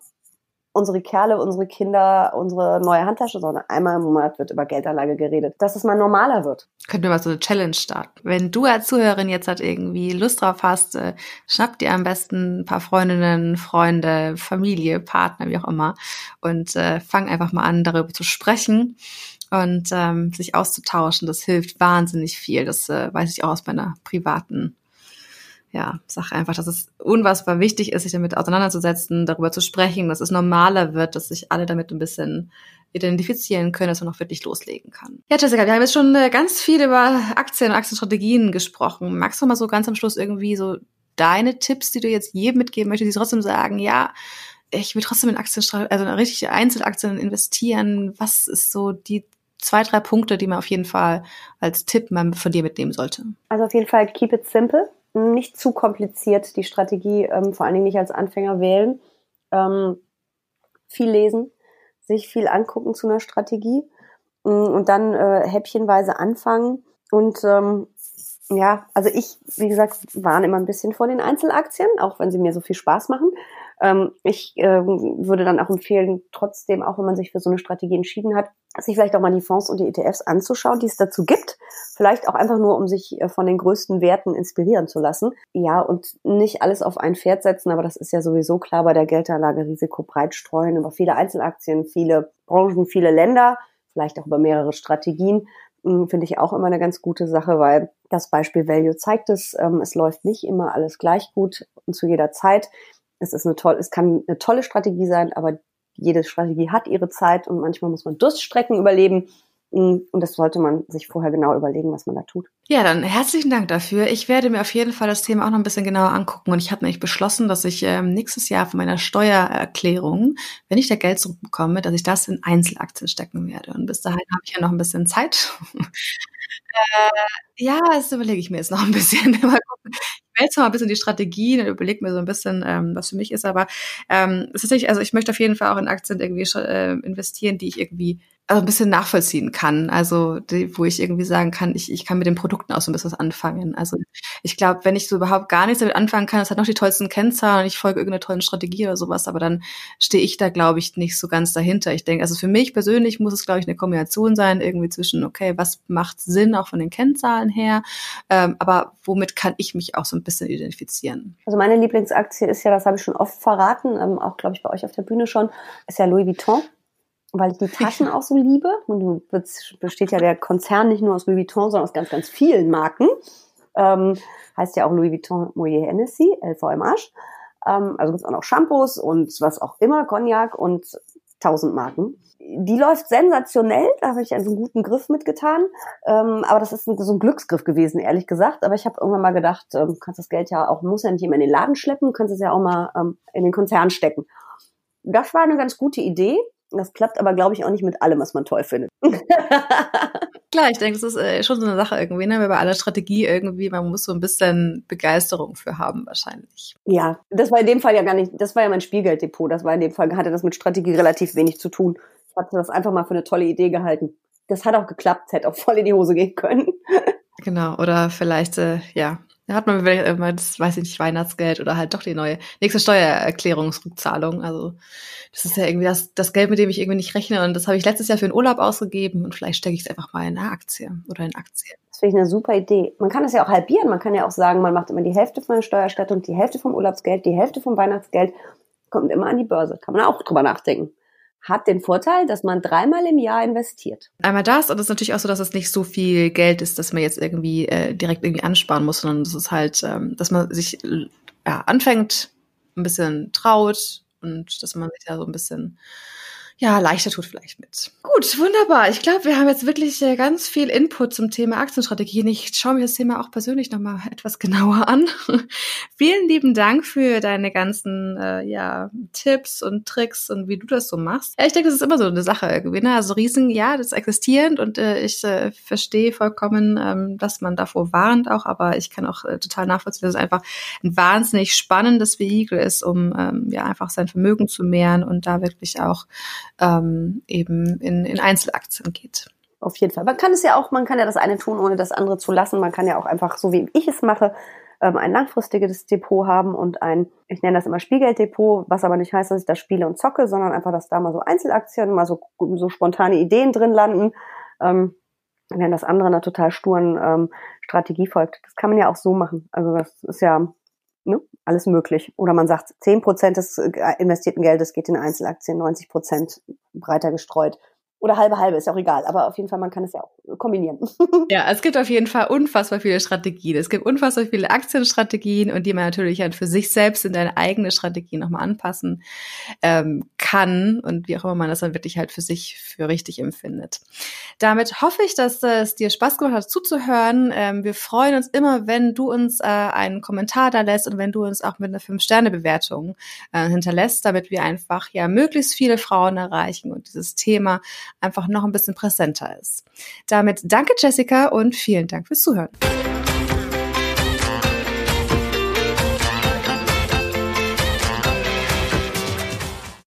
unsere Kerle, unsere Kinder, unsere neue Handtasche, sondern einmal im Monat wird über Geldanlage geredet, dass es mal normaler wird. Könnten wir mal so eine Challenge starten. Wenn du als Zuhörerin jetzt halt irgendwie Lust drauf hast, äh, schnapp dir am besten ein paar Freundinnen, Freunde, Familie, Partner, wie auch immer und äh, fang einfach mal an, darüber zu sprechen und ähm, sich auszutauschen. Das hilft wahnsinnig viel. Das äh, weiß ich auch aus meiner privaten ja, sag einfach, dass es unfassbar wichtig ist, sich damit auseinanderzusetzen, darüber zu sprechen, dass es normaler wird, dass sich alle damit ein bisschen identifizieren können, dass man auch wirklich loslegen kann. Ja, Jessica, wir haben jetzt schon äh, ganz viel über Aktien und Aktienstrategien gesprochen. Magst du mal so ganz am Schluss irgendwie so deine Tipps, die du jetzt jedem mitgeben möchtest, die trotzdem sagen, ja, ich will trotzdem in Aktien, also in richtige Einzelaktien investieren. Was ist so die zwei, drei Punkte, die man auf jeden Fall als Tipp von dir mitnehmen sollte? Also auf jeden Fall keep it simple nicht zu kompliziert die Strategie, ähm, vor allen Dingen nicht als Anfänger wählen. Ähm, viel lesen, sich viel angucken zu einer Strategie mm, und dann äh, häppchenweise anfangen. Und ähm, ja, also ich, wie gesagt, warne immer ein bisschen vor den Einzelaktien, auch wenn sie mir so viel Spaß machen. Ähm, ich ähm, würde dann auch empfehlen, trotzdem, auch wenn man sich für so eine Strategie entschieden hat, sich vielleicht auch mal die Fonds und die ETFs anzuschauen, die es dazu gibt. Vielleicht auch einfach nur, um sich äh, von den größten Werten inspirieren zu lassen. Ja, und nicht alles auf ein Pferd setzen, aber das ist ja sowieso klar bei der Geldanlage, Risiko breit streuen über viele Einzelaktien, viele Branchen, viele Länder, vielleicht auch über mehrere Strategien hm, finde ich auch immer eine ganz gute Sache, weil das Beispiel Value zeigt es, ähm, es läuft nicht immer alles gleich gut und zu jeder Zeit es ist eine tolle, es kann eine tolle Strategie sein, aber jede Strategie hat ihre Zeit und manchmal muss man Durststrecken überleben. Mm, und das sollte man sich vorher genau überlegen, was man da tut. Ja, dann herzlichen Dank dafür. Ich werde mir auf jeden Fall das Thema auch noch ein bisschen genauer angucken. Und ich habe nämlich beschlossen, dass ich ähm, nächstes Jahr von meiner Steuererklärung, wenn ich da Geld zurückbekomme, dass ich das in Einzelaktien stecken werde. Und bis dahin habe ich ja noch ein bisschen Zeit. Äh, ja, das überlege ich mir jetzt noch ein bisschen. Mal gucken wälze mal ein bisschen die Strategien und überlege mir so ein bisschen, ähm, was für mich ist. Aber ähm, es ist nicht, also ich möchte auf jeden Fall auch in Aktien irgendwie äh, investieren, die ich irgendwie ein bisschen nachvollziehen kann. Also die, wo ich irgendwie sagen kann, ich, ich kann mit den Produkten auch so ein bisschen was anfangen. Also ich glaube, wenn ich so überhaupt gar nichts damit anfangen kann, es hat noch die tollsten Kennzahlen und ich folge irgendeiner tollen Strategie oder sowas, aber dann stehe ich da, glaube ich, nicht so ganz dahinter. Ich denke, also für mich persönlich muss es, glaube ich, eine Kombination sein, irgendwie zwischen, okay, was macht Sinn auch von den Kennzahlen her, ähm, aber womit kann ich mich auch so ein bisschen identifizieren? Also meine Lieblingsaktie ist ja, das habe ich schon oft verraten, ähm, auch glaube ich bei euch auf der Bühne schon, ist ja Louis Vuitton weil ich die Taschen auch so liebe. Und du besteht ja der Konzern nicht nur aus Louis Vuitton, sondern aus ganz, ganz vielen Marken. Ähm, heißt ja auch Louis Vuitton Moyer Hennessy, LVMH. Ähm, also gibt's auch noch Shampoos und was auch immer, Cognac und tausend Marken. Die läuft sensationell, da habe ich einen guten Griff mitgetan. Ähm, aber das ist ein, so ein Glücksgriff gewesen, ehrlich gesagt. Aber ich habe irgendwann mal gedacht, ähm, kannst das Geld ja auch, muss ja nicht immer in den Laden schleppen, kannst es ja auch mal ähm, in den Konzern stecken. Das war eine ganz gute Idee. Das klappt aber, glaube ich, auch nicht mit allem, was man toll findet. Klar, ich denke, das ist äh, schon so eine Sache irgendwie, ne? Weil bei aller Strategie irgendwie, man muss so ein bisschen Begeisterung für haben, wahrscheinlich. Ja, das war in dem Fall ja gar nicht, das war ja mein Spielgelddepot. Das war in dem Fall, hatte das mit Strategie relativ wenig zu tun. Ich hatte das einfach mal für eine tolle Idee gehalten. Das hat auch geklappt, hätte auch voll in die Hose gehen können. genau, oder vielleicht, äh, ja, Da hat man immer das, weiß ich nicht, Weihnachtsgeld oder halt doch die neue nächste Steuererklärungsrückzahlung. Also das ist ja irgendwie das, das Geld, mit dem ich irgendwie nicht rechne. Und das habe ich letztes Jahr für den Urlaub ausgegeben und vielleicht stecke ich es einfach mal in eine Aktie oder in Aktien. Das finde ich eine super Idee. Man kann es ja auch halbieren. Man kann ja auch sagen, man macht immer die Hälfte von der Steuerstattung, die Hälfte vom Urlaubsgeld, die Hälfte vom Weihnachtsgeld, kommt immer an die Börse. Kann man auch drüber nachdenken hat den Vorteil, dass man dreimal im Jahr investiert. Einmal das und es ist natürlich auch so, dass es nicht so viel Geld ist, dass man jetzt irgendwie äh, direkt irgendwie ansparen muss, sondern es ist halt, ähm, dass man sich äh, anfängt, ein bisschen traut und dass man sich da so ein bisschen ja, leichter tut vielleicht mit. Gut, wunderbar. Ich glaube, wir haben jetzt wirklich äh, ganz viel Input zum Thema Aktienstrategien. Ich schaue mir das Thema auch persönlich nochmal etwas genauer an. Vielen lieben Dank für deine ganzen äh, ja, Tipps und Tricks und wie du das so machst. Ja, ich denke, das ist immer so eine Sache irgendwie. Ne? Also Riesen, ja, das ist existierend und äh, ich äh, verstehe vollkommen, ähm, dass man davor warnt auch, aber ich kann auch äh, total nachvollziehen, dass es einfach ein wahnsinnig spannendes Vehikel ist, um ähm, ja einfach sein Vermögen zu mehren und da wirklich auch ähm, eben in, in Einzelaktien geht. Auf jeden Fall. Man kann es ja auch, man kann ja das eine tun, ohne das andere zu lassen. Man kann ja auch einfach, so wie ich es mache, ähm, ein langfristiges Depot haben und ein, ich nenne das immer Spielgelddepot, was aber nicht heißt, dass ich da spiele und zocke, sondern einfach, dass da mal so Einzelaktien, mal so, so spontane Ideen drin landen. Ähm, wenn das andere einer total sturen ähm, Strategie folgt. Das kann man ja auch so machen. Also das ist ja ne, alles möglich. Oder man sagt, zehn Prozent des äh, investierten Geldes geht in Einzelaktien, 90 Prozent breiter gestreut. Oder halbe halbe, ist auch egal. Aber auf jeden Fall, man kann es ja auch kombinieren. Ja, es gibt auf jeden Fall unfassbar viele Strategien. Es gibt unfassbar viele Aktienstrategien und die man natürlich halt für sich selbst in deine eigene Strategie nochmal anpassen ähm, kann und wie auch immer man das dann wirklich halt für sich für richtig empfindet. Damit hoffe ich, dass es dir Spaß gemacht hat zuzuhören. Ähm, wir freuen uns immer, wenn du uns äh, einen Kommentar da lässt und wenn du uns auch mit einer 5-Sterne-Bewertung äh, hinterlässt, damit wir einfach ja möglichst viele Frauen erreichen und dieses Thema einfach noch ein bisschen präsenter ist. Damit danke Jessica und vielen Dank fürs Zuhören.